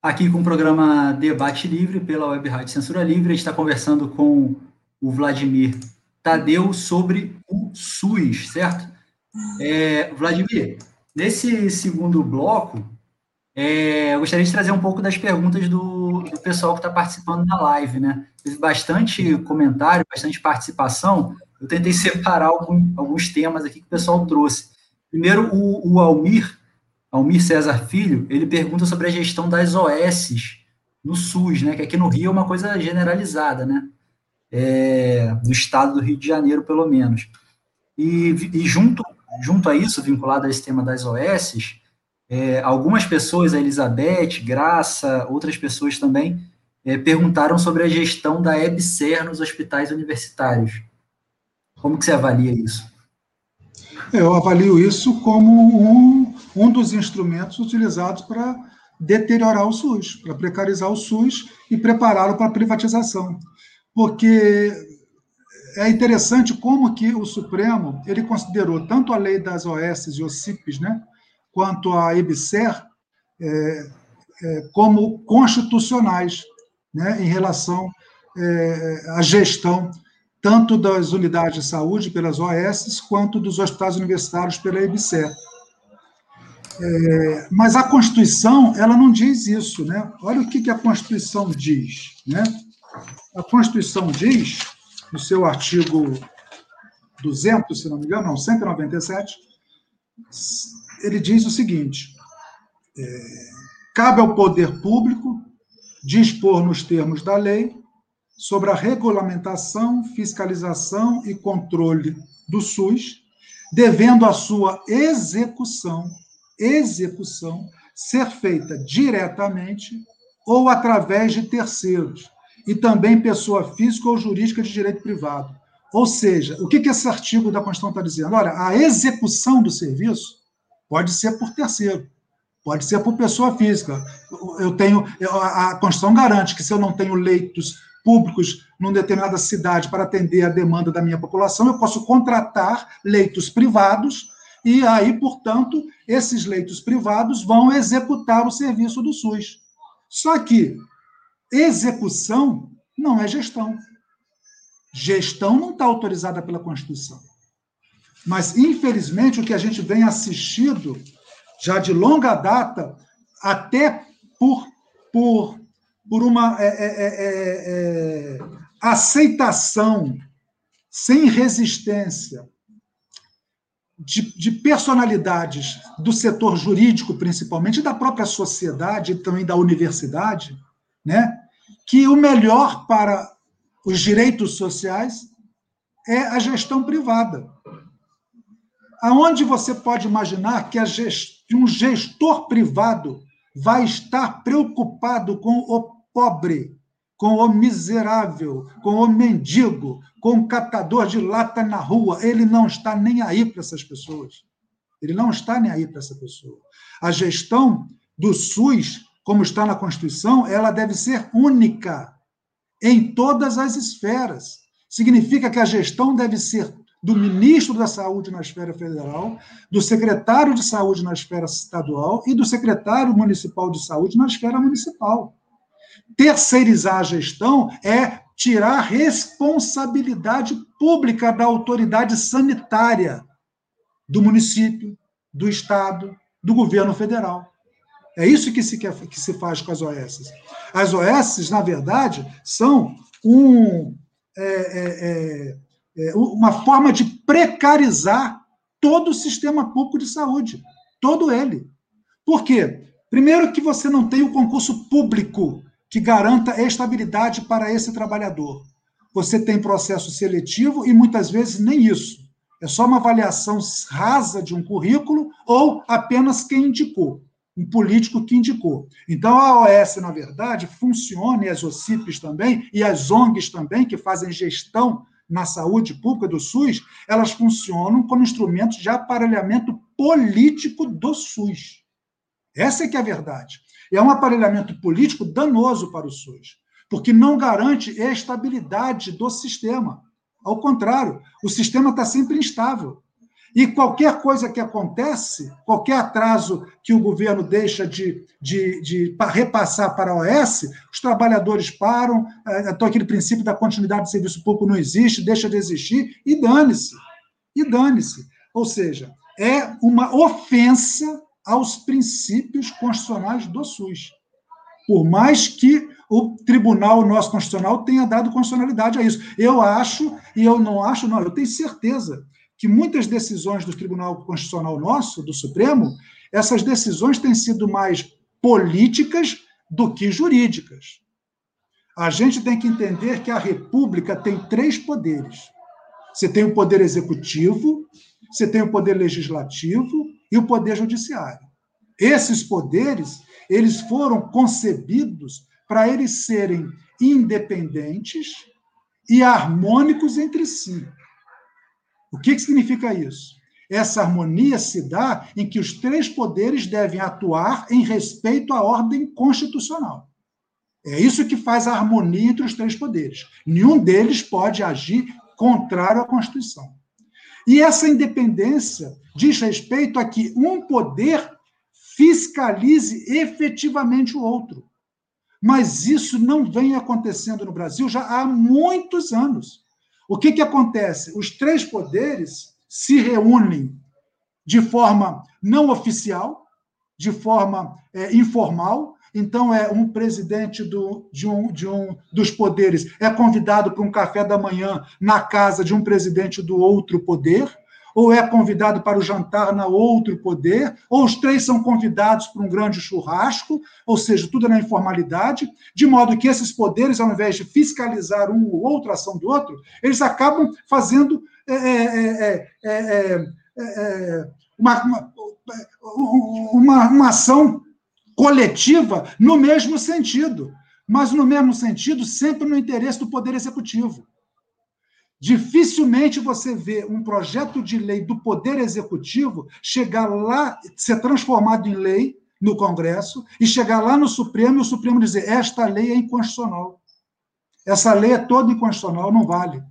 aqui com o programa Debate Livre pela Web Rádio Censura Livre. Está conversando com o Vladimir Tadeu sobre o SUS, certo? É, Vladimir, nesse segundo bloco, é, eu gostaria de trazer um pouco das perguntas do, do pessoal que está participando da live, né? Teve bastante comentário, bastante participação. Eu tentei separar algum, alguns temas aqui que o pessoal trouxe. Primeiro, o, o Almir, Almir César Filho, ele pergunta sobre a gestão das OS no SUS, né? Que aqui no Rio é uma coisa generalizada, né? É, do estado do Rio de Janeiro, pelo menos. E, e junto, junto a isso, vinculado a esse tema das OS, é, algumas pessoas, a Elizabeth, Graça, outras pessoas também, é, perguntaram sobre a gestão da EBSER nos hospitais universitários. Como que você avalia isso? Eu avalio isso como um, um dos instrumentos utilizados para deteriorar o SUS, para precarizar o SUS e prepará-lo para a privatização. Porque é interessante como que o Supremo ele considerou tanto a lei das OS e OCIPs, né, quanto a EBSER, é, é, como constitucionais né, em relação é, à gestão tanto das unidades de saúde pelas OS, quanto dos hospitais universitários pela EBSER. É, mas a Constituição, ela não diz isso, né? Olha o que, que a Constituição diz, né? A Constituição diz, no seu artigo 200, se não me engano, não, 197, ele diz o seguinte, é, cabe ao poder público dispor nos termos da lei sobre a regulamentação, fiscalização e controle do SUS, devendo a sua execução, execução ser feita diretamente ou através de terceiros, e também pessoa física ou jurídica de direito privado. Ou seja, o que, esse artigo da Constituição está dizendo? Olha, a execução do serviço pode ser por terceiro, pode ser por pessoa física. Eu tenho, a Constituição garante que se eu não tenho leitos públicos numa determinada cidade para atender a demanda da minha população, eu posso contratar leitos privados e aí, portanto, esses leitos privados vão executar o serviço do SUS. Só que execução não é gestão. Gestão não está autorizada pela Constituição. Mas, infelizmente, o que a gente vem assistindo já de longa data, até por, por, por uma é, é, é, é, é aceitação sem resistência de, de, personalidades do setor jurídico, principalmente, da própria sociedade e também da universidade, né, que o melhor para os direitos sociais é a gestão privada. Aonde você pode imaginar que, gest... um gestor privado vai estar preocupado com o pobre, com o miserável, com o mendigo, com o catador de lata na rua. Ele não está nem aí para essas pessoas. Ele não está nem aí para essa pessoa. A gestão do SUS, como está na Constituição, ela deve ser única em todas as esferas. Significa que a gestão deve ser do ministro da Saúde na esfera federal, do secretário de Saúde na esfera estadual e do secretário municipal de saúde na esfera municipal. Terceirizar a gestão é tirar a responsabilidade pública da autoridade sanitária do município, do estado, do governo federal. É isso que se, quer, que se faz com as OS. As OS, na verdade, são um, é, é, é, é, uma forma de precarizar todo o sistema público de saúde, todo ele. Por quê? Primeiro, que você não tem o concurso público que garanta estabilidade para esse trabalhador. Você tem processo seletivo e muitas vezes nem isso. É só uma avaliação rasa de um currículo ou apenas quem indicou, um político que indicou. Então a OS, na verdade, funciona, e as OCIPs também, e as ONGs também, que fazem gestão na saúde pública do SUS, elas funcionam como instrumentos de aparelhamento político do SUS. Essa é que é a verdade. É um aparelhamento político danoso para o SUS, porque não garante estabilidade do sistema. Ao contrário, o sistema está sempre instável. E qualquer coisa que acontece, qualquer atraso que o governo deixa de, de, de repassar para a OS, os trabalhadores param, é, então aquele princípio da continuidade do serviço público não existe, deixa de existir, e dane-se. E dane-se. Ou seja, é uma ofensa aos princípios constitucionais do SUS. Por mais que o Tribunal Nosso Constitucional tenha dado constitucionalidade a isso. Eu acho, e eu não acho, não, eu tenho certeza que muitas decisões do Tribunal Constitucional Nosso, do Supremo, essas decisões têm sido mais políticas do que jurídicas. A gente tem que entender que a República tem três poderes. Você tem o poder executivo, você tem o poder legislativo e o poder judiciário. Esses poderes, eles foram concebidos para eles serem independentes e harmônicos entre si. O que, que significa isso? Essa harmonia se dá em que os três poderes devem atuar em respeito à ordem constitucional. É isso que faz a harmonia entre os três poderes. Nenhum deles pode agir contrário à Constituição. E essa independência diz respeito a que um poder fiscalize efetivamente o outro. Mas isso não vem acontecendo no Brasil já há muitos anos. O que, que acontece? Os três poderes se reúnem de forma não oficial, de forma é, informal, então, é um presidente do, de, um, de um dos poderes. É convidado para um café da manhã na casa de um presidente do outro poder, ou é convidado para o jantar na outro poder, ou os três são convidados para um grande churrasco, ou seja, tudo na informalidade, de modo que esses poderes, ao invés de fiscalizar um ou outro, a ação do outro, eles acabam fazendo é, é, é, uma, uma, uma, uma ação coletiva no mesmo sentido, mas no mesmo sentido sempre no interesse do Poder Executivo. Dificilmente você vê um projeto de lei do Poder Executivo chegar lá, ser transformado em lei no Congresso e chegar lá no Supremo e o Supremo dizer: esta lei é inconstitucional. Essa lei é toda inconstitucional, não vale.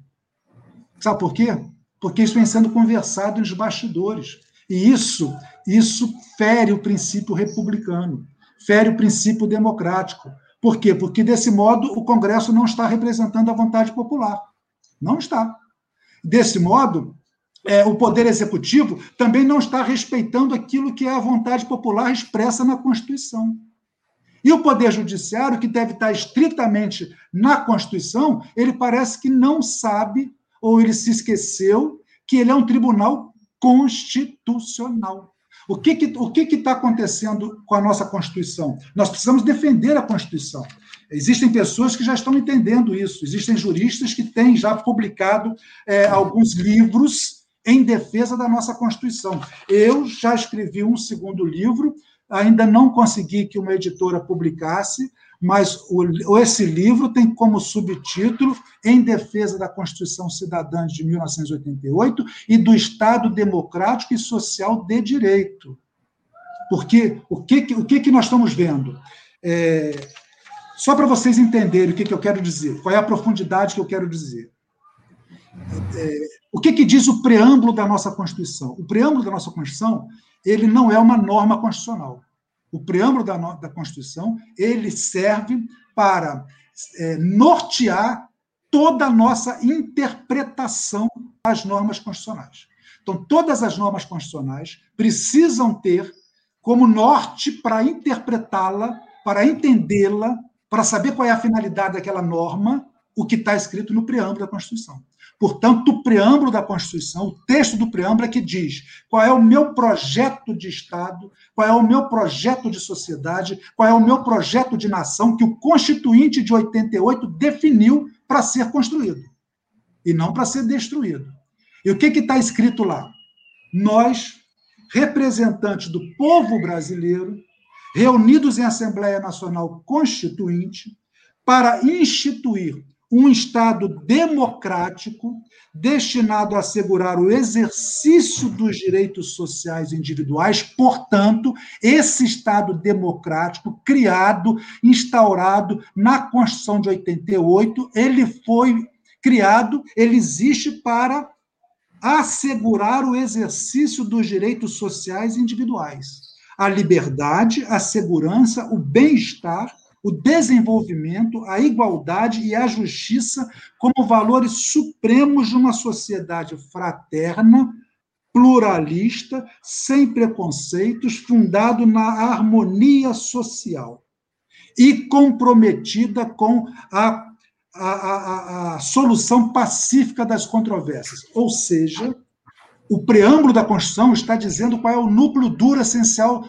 Sabe por quê? Porque isso vem sendo conversado nos bastidores. E isso, isso fere o princípio republicano, fere o princípio democrático. Por quê? Porque, desse modo, o Congresso não está representando a vontade popular. Não está. Desse modo, é, o Poder Executivo também não está respeitando aquilo que é a vontade popular expressa na Constituição. E o Poder Judiciário, que deve estar estritamente na Constituição, ele parece que não sabe, ou ele se esqueceu, que ele é um tribunal constitucional. O que está que, o que que tá acontecendo com a nossa Constituição? Nós precisamos defender a Constituição. Existem pessoas que já estão entendendo isso, existem juristas que têm já publicado é, alguns livros em defesa da nossa Constituição. Eu já escrevi um segundo livro, ainda não consegui que uma editora publicasse, mas o, esse livro tem como subtítulo Em Defesa da Constituição Cidadã de 1988 e do Estado Democrático e Social de Direito. Porque o que, o que, que nós estamos vendo? É, só para vocês entenderem o que, que eu quero dizer, qual é a profundidade que eu quero dizer. É, o que, que diz o preâmbulo da nossa Constituição? O preâmbulo da nossa Constituição ele não é uma norma constitucional. O preâmbulo da, da Constituição ele serve para é, nortear toda a nossa interpretação das normas constitucionais. Então, todas as normas constitucionais precisam ter como norte para interpretá-la, para entendê-la, para saber qual é a finalidade daquela norma, o que está escrito no preâmbulo da Constituição. Portanto, o preâmbulo da Constituição, o texto do preâmbulo é que diz qual é o meu projeto de Estado, qual é o meu projeto de sociedade, qual é o meu projeto de nação que o Constituinte de 88 definiu para ser construído e não para ser destruído. E o que está escrito lá? Nós, representantes do povo brasileiro, reunidos em Assembleia Nacional Constituinte, para instituir um Estado democrático destinado a assegurar o exercício dos direitos sociais individuais. Portanto, esse Estado democrático criado, instaurado na Constituição de 88, ele foi criado, ele existe para assegurar o exercício dos direitos sociais individuais. A liberdade, a segurança, o bem-estar o desenvolvimento, a igualdade e a justiça como valores supremos de uma sociedade fraterna, pluralista, sem preconceitos, fundado na harmonia social e comprometida com a, a, a, a solução pacífica das controvérsias. Ou seja, o preâmbulo da Constituição está dizendo qual é o núcleo duro essencial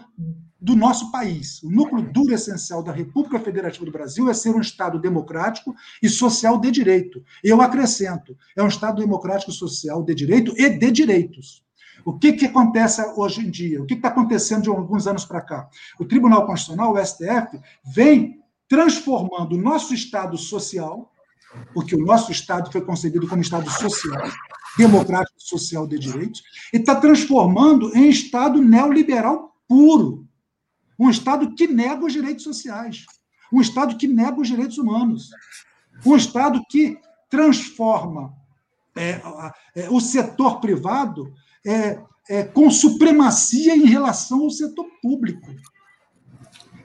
do nosso país. O núcleo duro essencial da República Federativa do Brasil é ser um Estado democrático e social de direito. Eu acrescento, é um Estado democrático, social de direito e de direitos. O que, que acontece hoje em dia? O que está acontecendo de alguns anos para cá? O Tribunal Constitucional, o STF, vem transformando o nosso Estado social, porque o nosso Estado foi concebido como Estado social, democrático social de direitos, e está transformando em Estado neoliberal puro. Um Estado que nega os direitos sociais. Um Estado que nega os direitos humanos. Um Estado que transforma é, é, o setor privado é, é, com supremacia em relação ao setor público.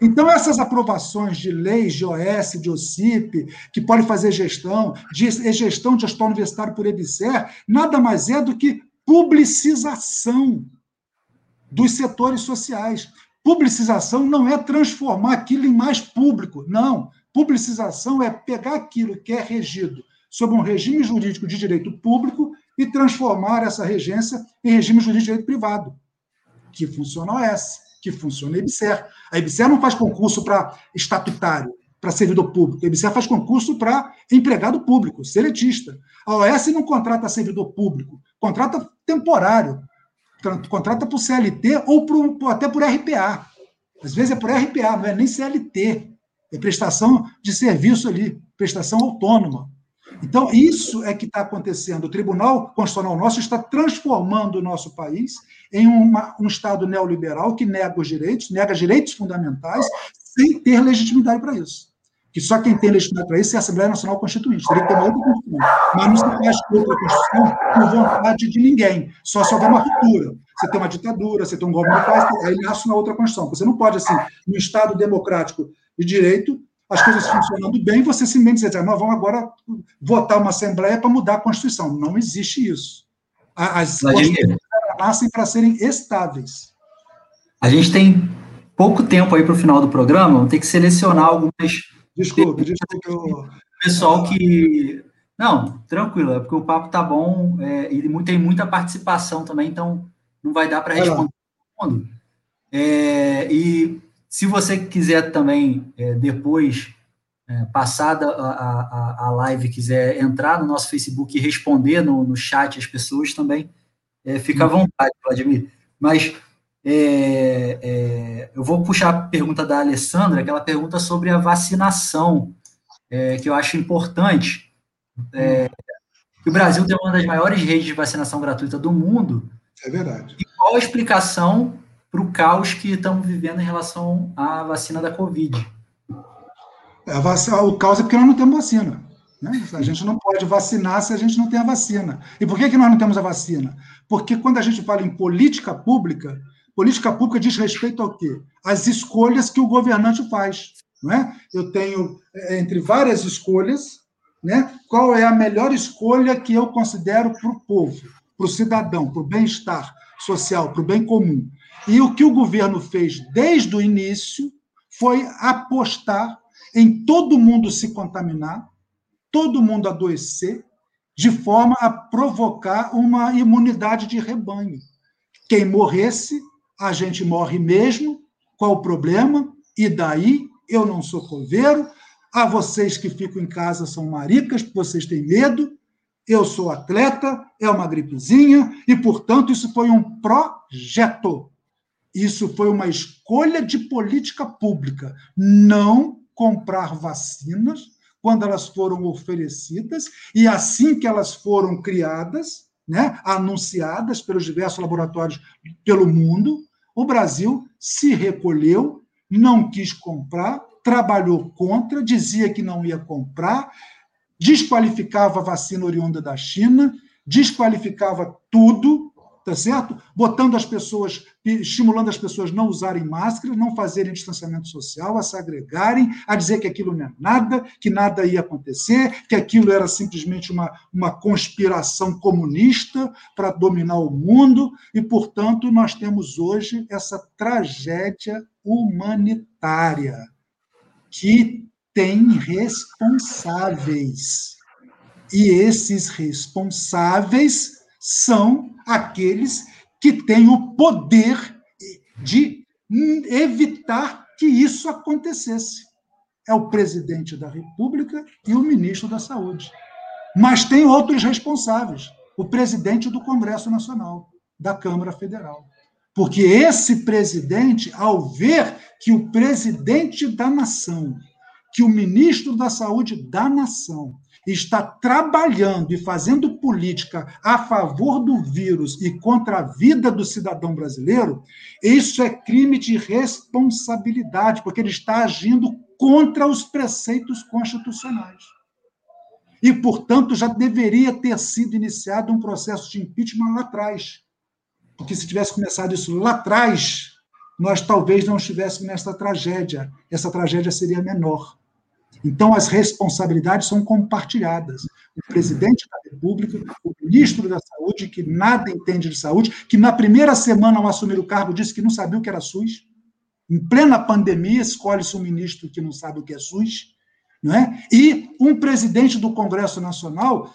Então, essas aprovações de leis de OS, de OCIP, que podem fazer gestão, de gestão de hospital universitário por EBSER, nada mais é do que publicização dos setores sociais. Publicização não é transformar aquilo em mais público, não. Publicização é pegar aquilo que é regido sob um regime jurídico de direito público e transformar essa regência em regime jurídico de direito privado, que funciona a OS, que funciona a EBSER. A EBSER não faz concurso para estatutário, para servidor público. A EBSER faz concurso para empregado público, seletista. A OS não contrata servidor público, contrata temporário contrata por CLT ou por, até por RPA. Às vezes é por RPA, não é nem CLT. É prestação de serviço ali, prestação autônoma. Então, isso é que está acontecendo. O Tribunal Constitucional nosso está transformando o nosso país em uma, um Estado neoliberal que nega os direitos, nega direitos fundamentais, sem ter legitimidade para isso que só quem tem legitimidade para isso é a Assembleia Nacional Constituinte. Teria que ter uma outra Constituição. Mas não se faz outra Constituição por vontade de ninguém, só se houver uma ruptura. você tem uma ditadura, você tem um golpe de paz, aí nasce uma outra Constituição. Você não pode, assim, no Estado democrático de direito, as coisas funcionando bem, você simplesmente dizer, nós vamos agora votar uma Assembleia para mudar a Constituição. Não existe isso. As Constituições nascem para serem estáveis. A gente tem pouco tempo aí para o final do programa, vamos ter que selecionar algumas. Desculpe, desculpe. Eu... Pessoal que. Não, tranquilo, é porque o papo tá bom é, e tem muita participação também, então não vai dar para responder todo mundo. É, e se você quiser também, é, depois, é, passada a, a, a live, quiser entrar no nosso Facebook e responder no, no chat as pessoas também, é, fica à vontade, Vladimir. Mas é, é, eu vou puxar a pergunta da Alessandra, aquela pergunta sobre a vacinação, é, que eu acho importante. É, o Brasil tem uma das maiores redes de vacinação gratuita do mundo. É verdade. E qual a explicação para o caos que estamos vivendo em relação à vacina da Covid? Vacina, o caos é porque nós não temos vacina. Né? A gente não pode vacinar se a gente não tem a vacina. E por que, que nós não temos a vacina? Porque quando a gente fala em política pública, Política pública diz respeito ao quê? As escolhas que o governante faz. Não é? Eu tenho, é, entre várias escolhas, né, qual é a melhor escolha que eu considero para o povo, para o cidadão, para o bem-estar social, para o bem comum. E o que o governo fez desde o início foi apostar em todo mundo se contaminar, todo mundo adoecer, de forma a provocar uma imunidade de rebanho. Quem morresse a gente morre mesmo, qual o problema? E daí? Eu não sou coveiro, a vocês que ficam em casa são maricas, vocês têm medo, eu sou atleta, é uma gripezinha, e, portanto, isso foi um projeto. Isso foi uma escolha de política pública. Não comprar vacinas quando elas foram oferecidas, e assim que elas foram criadas, né, anunciadas pelos diversos laboratórios pelo mundo, o Brasil se recolheu, não quis comprar, trabalhou contra, dizia que não ia comprar, desqualificava a vacina oriunda da China, desqualificava tudo, tá certo? Botando as pessoas, estimulando as pessoas não usarem máscara, não fazerem distanciamento social, a se agregarem, a dizer que aquilo não é nada, que nada ia acontecer, que aquilo era simplesmente uma, uma conspiração comunista para dominar o mundo, e, portanto, nós temos hoje essa tragédia humanitária que tem responsáveis. E esses responsáveis são aqueles que têm o poder de evitar que isso acontecesse. É o presidente da República e o ministro da Saúde. Mas tem outros responsáveis, o presidente do Congresso Nacional, da Câmara Federal. Porque esse presidente, ao ver que o presidente da nação, que o ministro da Saúde da nação está trabalhando e fazendo política a favor do vírus e contra a vida do cidadão brasileiro, isso é crime de responsabilidade, porque ele está agindo contra os preceitos constitucionais. E, portanto, já deveria ter sido iniciado um processo de impeachment lá atrás. Porque se tivesse começado isso lá atrás, nós talvez não estivéssemos nessa tragédia. Essa tragédia seria menor. Então, as responsabilidades são compartilhadas. O presidente da República, o ministro da Saúde, que nada entende de saúde, que na primeira semana ao assumir o cargo disse que não sabia o que era SUS. Em plena pandemia, escolhe-se um ministro que não sabe o que é SUS. É? E um presidente do Congresso Nacional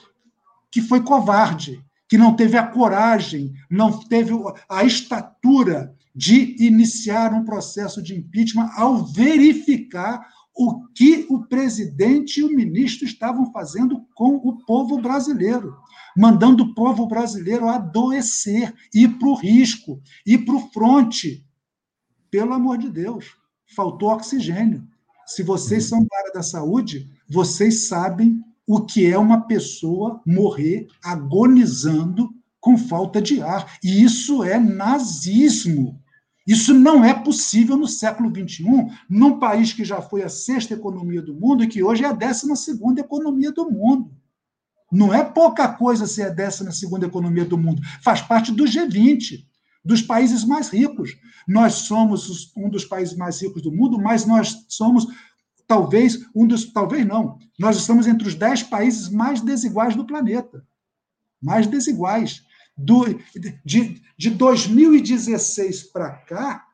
que foi covarde, que não teve a coragem, não teve a estatura de iniciar um processo de impeachment ao verificar o que o presidente e o ministro estavam fazendo com o povo brasileiro, mandando o povo brasileiro adoecer, ir para o risco, ir para o fronte. Pelo amor de Deus, faltou oxigênio. Se vocês são da área da saúde, vocês sabem o que é uma pessoa morrer agonizando com falta de ar. E isso é nazismo. Isso não é possível no século XXI, num país que já foi a sexta economia do mundo e que hoje é a décima segunda economia do mundo. Não é pouca coisa ser a décima segunda economia do mundo. Faz parte do G20. dos países mais ricos. Nós somos um dos países mais ricos do mundo, mas nós somos talvez um dos. Talvez não. Nós estamos entre os dez países mais desiguais do planeta. Mais desiguais. Do, de, de 2016 para cá,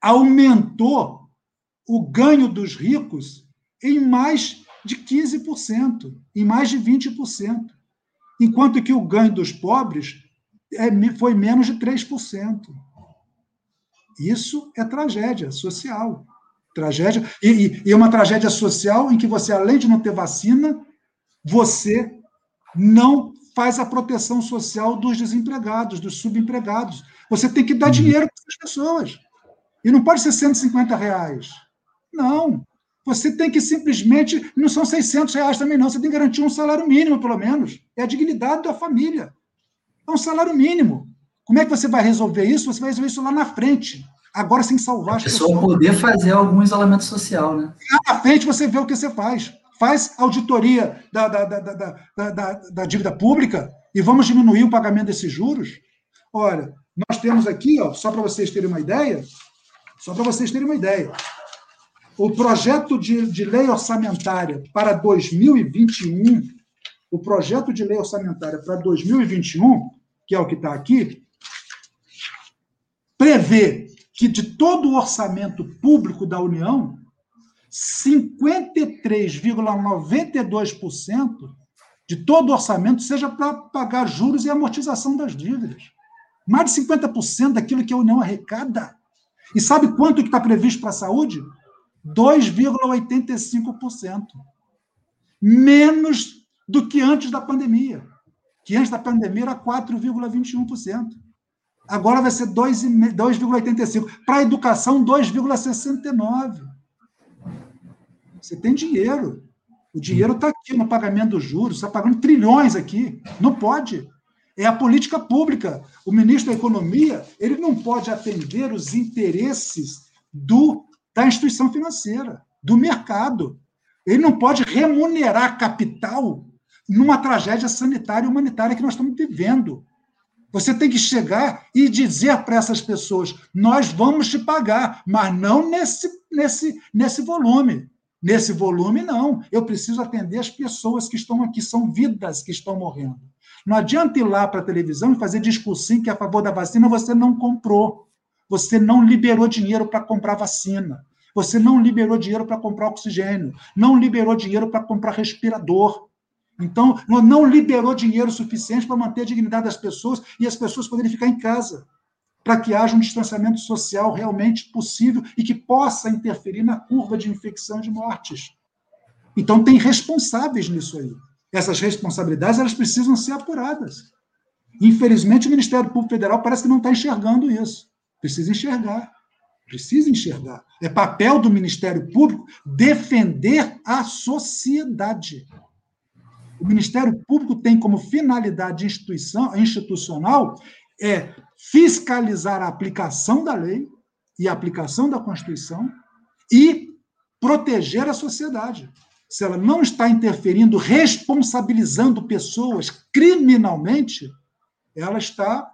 aumentou o ganho dos ricos em mais de 15%, em mais de 20%, enquanto que o ganho dos pobres é, foi menos de 3%. Isso é tragédia social. Tragédia, e, e, uma tragédia social em que você, além de não ter vacina, você não faz a proteção social dos desempregados, dos subempregados. Você tem que dar uhum. dinheiro para essas pessoas. E não pode ser 150 reais. Não. Você tem que simplesmente. Não são 600 reais também, não. Você tem que garantir um salário mínimo, pelo menos. É a dignidade da família. É um salário mínimo. Como é que você vai resolver isso? Você vai resolver isso lá na frente. Agora, sem salvar as pessoas. A pessoa poder fazer algum isolamento social, né? Lá na frente você vê o que você faz. Faz auditoria da, da, da, da, da, da dívida pública e vamos diminuir o pagamento desses juros. Olha, nós temos aqui, ó, só para vocês terem uma ideia, só para vocês terem uma ideia, o projeto de, de lei orçamentária para 2021, o projeto de lei orçamentária para 2021, que é o que está aqui, prevê que de todo o orçamento público da União, 53,92% de todo o orçamento seja para pagar juros e amortização das dívidas. Mais de 50% daquilo que a União arrecada. E sabe quanto que está previsto para a saúde? 2,85%. Menos do que antes da pandemia. Que antes da pandemia era 4,21%. Agora vai ser 2,85%. Para a educação, 2,69%. Você tem dinheiro. O dinheiro está aqui no pagamento dos juros, está pagando trilhões aqui. Não pode. É a política pública. O ministro da Economia ele não pode atender os interesses do da instituição financeira, do mercado. Ele não pode remunerar capital numa tragédia sanitária e humanitária que nós estamos vivendo. Você tem que chegar e dizer para essas pessoas: nós vamos te pagar, mas não nesse, nesse, nesse volume. Nesse volume, não. Eu preciso atender as pessoas que estão aqui, são vidas que estão morrendo. Não adianta ir lá para a televisão e fazer discursinho que é a favor da vacina, você não comprou. Você não liberou dinheiro para comprar vacina. Você não liberou dinheiro para comprar oxigênio. Não liberou dinheiro para comprar respirador. Então, não liberou dinheiro suficiente para manter a dignidade das pessoas e as pessoas poderem ficar em casa, para que haja um distanciamento social realmente possível e que possa interferir na curva de infecção de mortes. Então, tem responsáveis nisso aí. Essas responsabilidades elas precisam ser apuradas. Infelizmente, o Ministério Público Federal parece que não está enxergando isso. Precisa enxergar. Precisa enxergar. É papel do Ministério Público defender a sociedade. O Ministério Público tem como finalidade institucional é fiscalizar a aplicação da lei e a aplicação da Constituição e proteger a sociedade. Se ela não está interferindo, responsabilizando pessoas criminalmente, ela está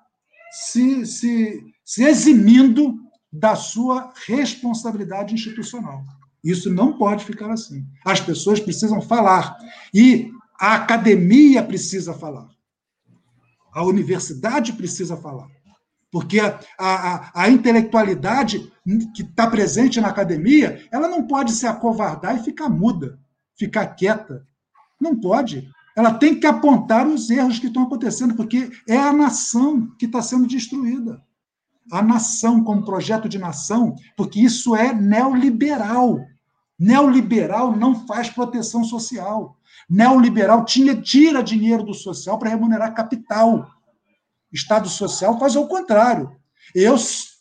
se, se, se eximindo da sua responsabilidade institucional. Isso não pode ficar assim. As pessoas precisam falar. E a academia precisa falar. A universidade precisa falar. Porque a, a, a intelectualidade que está presente na academia, ela não pode se acovardar e ficar muda, ficar quieta. Não pode. Ela tem que apontar os erros que estão acontecendo, porque é a nação que está sendo destruída. A nação como projeto de nação, porque isso é neoliberal. Neoliberal não faz proteção social. Neoliberal tinha, tira dinheiro do social para remunerar capital. Estado social faz o contrário. Eu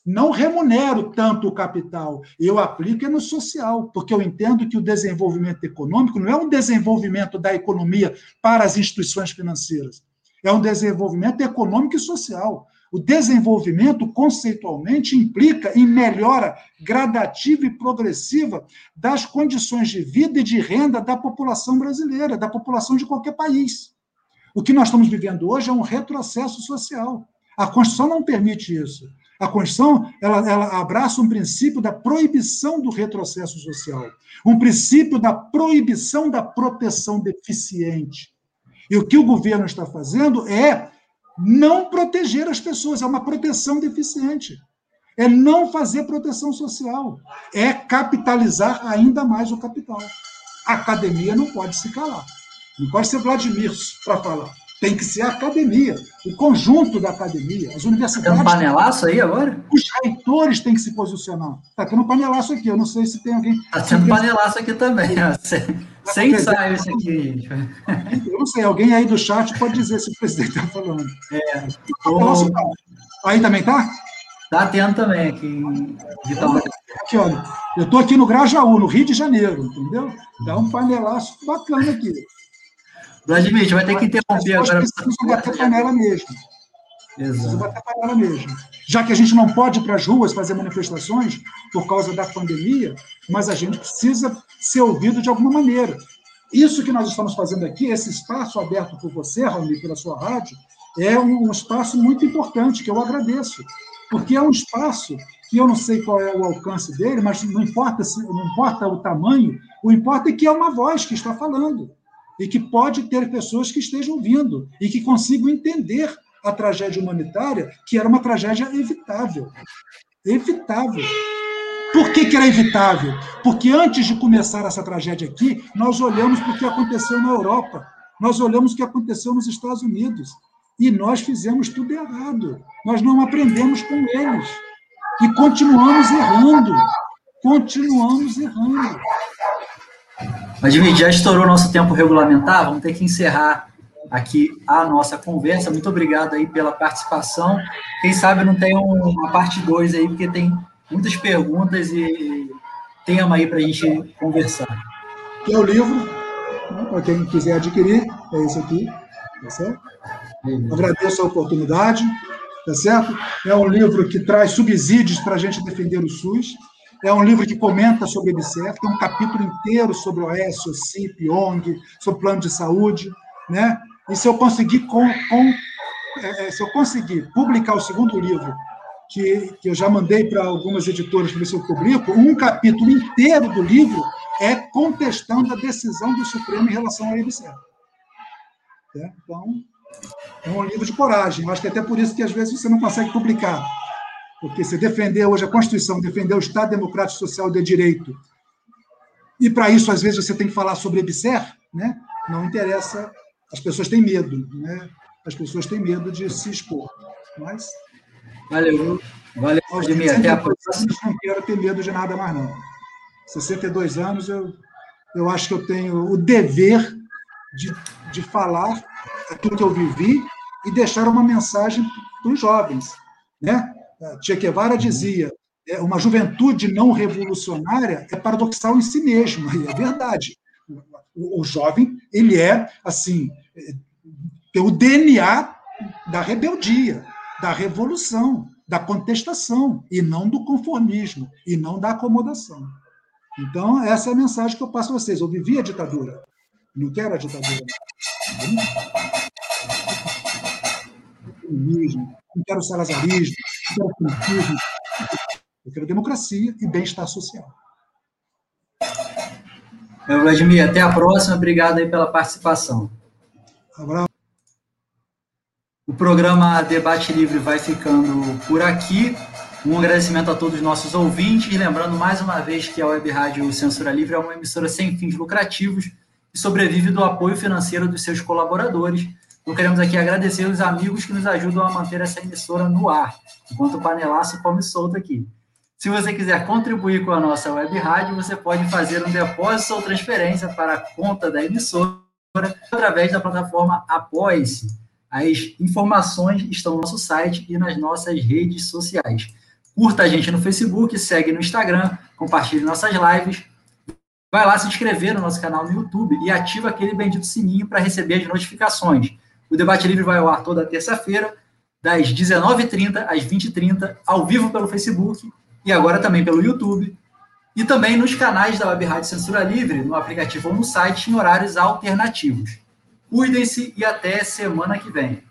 não remunero tanto o capital, eu aplico é no social, porque eu entendo que o desenvolvimento econômico não é um desenvolvimento da economia para as instituições financeiras, é um desenvolvimento econômico e social. O desenvolvimento, conceitualmente, implica em melhora gradativa e progressiva das condições de vida e de renda da população brasileira, da população de qualquer país. O que nós estamos vivendo hoje é um retrocesso social. A Constituição não permite isso. A Constituição ela, ela abraça um princípio da proibição do retrocesso social, um princípio da proibição da proteção deficiente. E o que o governo está fazendo é não proteger as pessoas, é uma proteção deficiente. É não fazer proteção social, é capitalizar ainda mais o capital. A academia não pode se calar. Não pode ser Vladimir para falar tem que ser a academia, o conjunto da academia, as universidades. Tem um panelaço aí agora? Os reitores têm que se posicionar. Está tendo um panelaço aqui, eu não sei se tem alguém. Está tendo panelaço aqui também, sem ensaio esse aqui, gente. Eu não sei, alguém aí do chat pode dizer se o presidente está falando. É. Tá. Aí também tá? Está tendo também aqui Aqui, olha, eu estou aqui no Grajaú, no Rio de Janeiro, entendeu? Dá um panelaço bacana aqui. Vladimir, a gente vai ter que interromper agora. Precisa bater panela mesmo. Precisa bater panela mesmo. Já que a gente não pode ir para as ruas fazer manifestações por causa da pandemia, mas a gente precisa ser ouvido de alguma maneira. Isso que nós estamos fazendo aqui, esse espaço aberto por você, Raul, pela sua rádio, é um espaço muito importante, que eu agradeço. Porque é um espaço que eu não sei qual é o alcance dele, mas não importa, não importa o tamanho, o importa é que é uma voz que está falando e que pode ter pessoas que estejam vindo e que consigam entender a tragédia humanitária, que era uma tragédia evitável. Evitável. Por que, que era evitável? Porque antes de começar essa tragédia aqui, nós olhamos para o que aconteceu na Europa, nós olhamos o que aconteceu nos Estados Unidos, e nós fizemos tudo errado. Nós não aprendemos com eles. E continuamos errando. Continuamos errando. Gente, já estourou nosso tempo regulamentar, vamos ter que encerrar aqui a nossa conversa. Muito obrigado aí pela participação. Quem sabe não tem uma parte 2 aí, porque tem muitas perguntas e tema aí para a gente conversar. Que é o livro, né, para quem quiser adquirir, é esse aqui, tá certo? Agradeço a oportunidade, tá certo? É um livro que traz subsídios para a gente defender o SUS. É um livro que comenta sobre o IBCF, tem um capítulo inteiro sobre o OS, o CIP, ONG, sobre plano de saúde, né? E se eu conseguir com, com é, é, se eu conseguir publicar o segundo livro, que, que eu já mandei para algumas editoras para ver se eu publico, um capítulo inteiro do livro é contestando a decisão do Supremo em relação ao IBCF. É? Então, é um livro de coragem. Eu acho que é até por isso que às vezes você não consegue publicar porque se defender hoje a Constituição, defender o Estado Democrático Social de Direito, e para isso, às vezes, você tem que falar sobre EBSER, né? não interessa, as pessoas têm medo, né? as pessoas têm medo de se expor. Mas. Valeu, valeu, Vladimir. Até a próxima. Não quero ter medo de nada mais, não. 62 anos, eu, eu acho que eu tenho o dever de, de falar aquilo que eu vivi e deixar uma mensagem para os jovens. Né? Che Guevara dizia: é, uma juventude não revolucionária é paradoxal em si mesma, e é verdade. O, o jovem, ele é, assim, é, tem o DNA da rebeldia, da revolução, da contestação, e não do conformismo, e não da acomodação. Então, essa é a mensagem que eu passo a vocês. Eu vivi a ditadura, não quero a ditadura. Não quero o salazarismo, quero cultura, eu quero democracia e bem-estar social. Vladimir, até a próxima. Obrigado aí pela participação. Abraço. O programa Debate Livre vai ficando por aqui. Um agradecimento a todos os nossos ouvintes. Lembrando mais uma vez que a Web Rádio Censura Livre é uma emissora sem fins lucrativos e sobrevive do apoio financeiro dos seus colaboradores. Então, queremos aqui agradecer os amigos que nos ajudam a manter essa emissora no ar, enquanto o panelaço come solto aqui. Se você quiser contribuir com a nossa web rádio, você pode fazer um depósito ou transferência para a conta da emissora através da plataforma Apoie-se. As informações estão no nosso site e nas nossas redes sociais. Curta a gente no Facebook, segue no Instagram, compartilhe nossas lives. Vai lá se inscrever no nosso canal no YouTube e ativa aquele bendito sininho para receber as notificações. O Debate Livre vai ao ar toda terça-feira, das 19h30 às 20h30, ao vivo pelo Facebook e agora também pelo YouTube. E também nos canais da Web Rádio Censura Livre, no aplicativo ou no site, em horários alternativos. Cuidem-se e até semana que vem.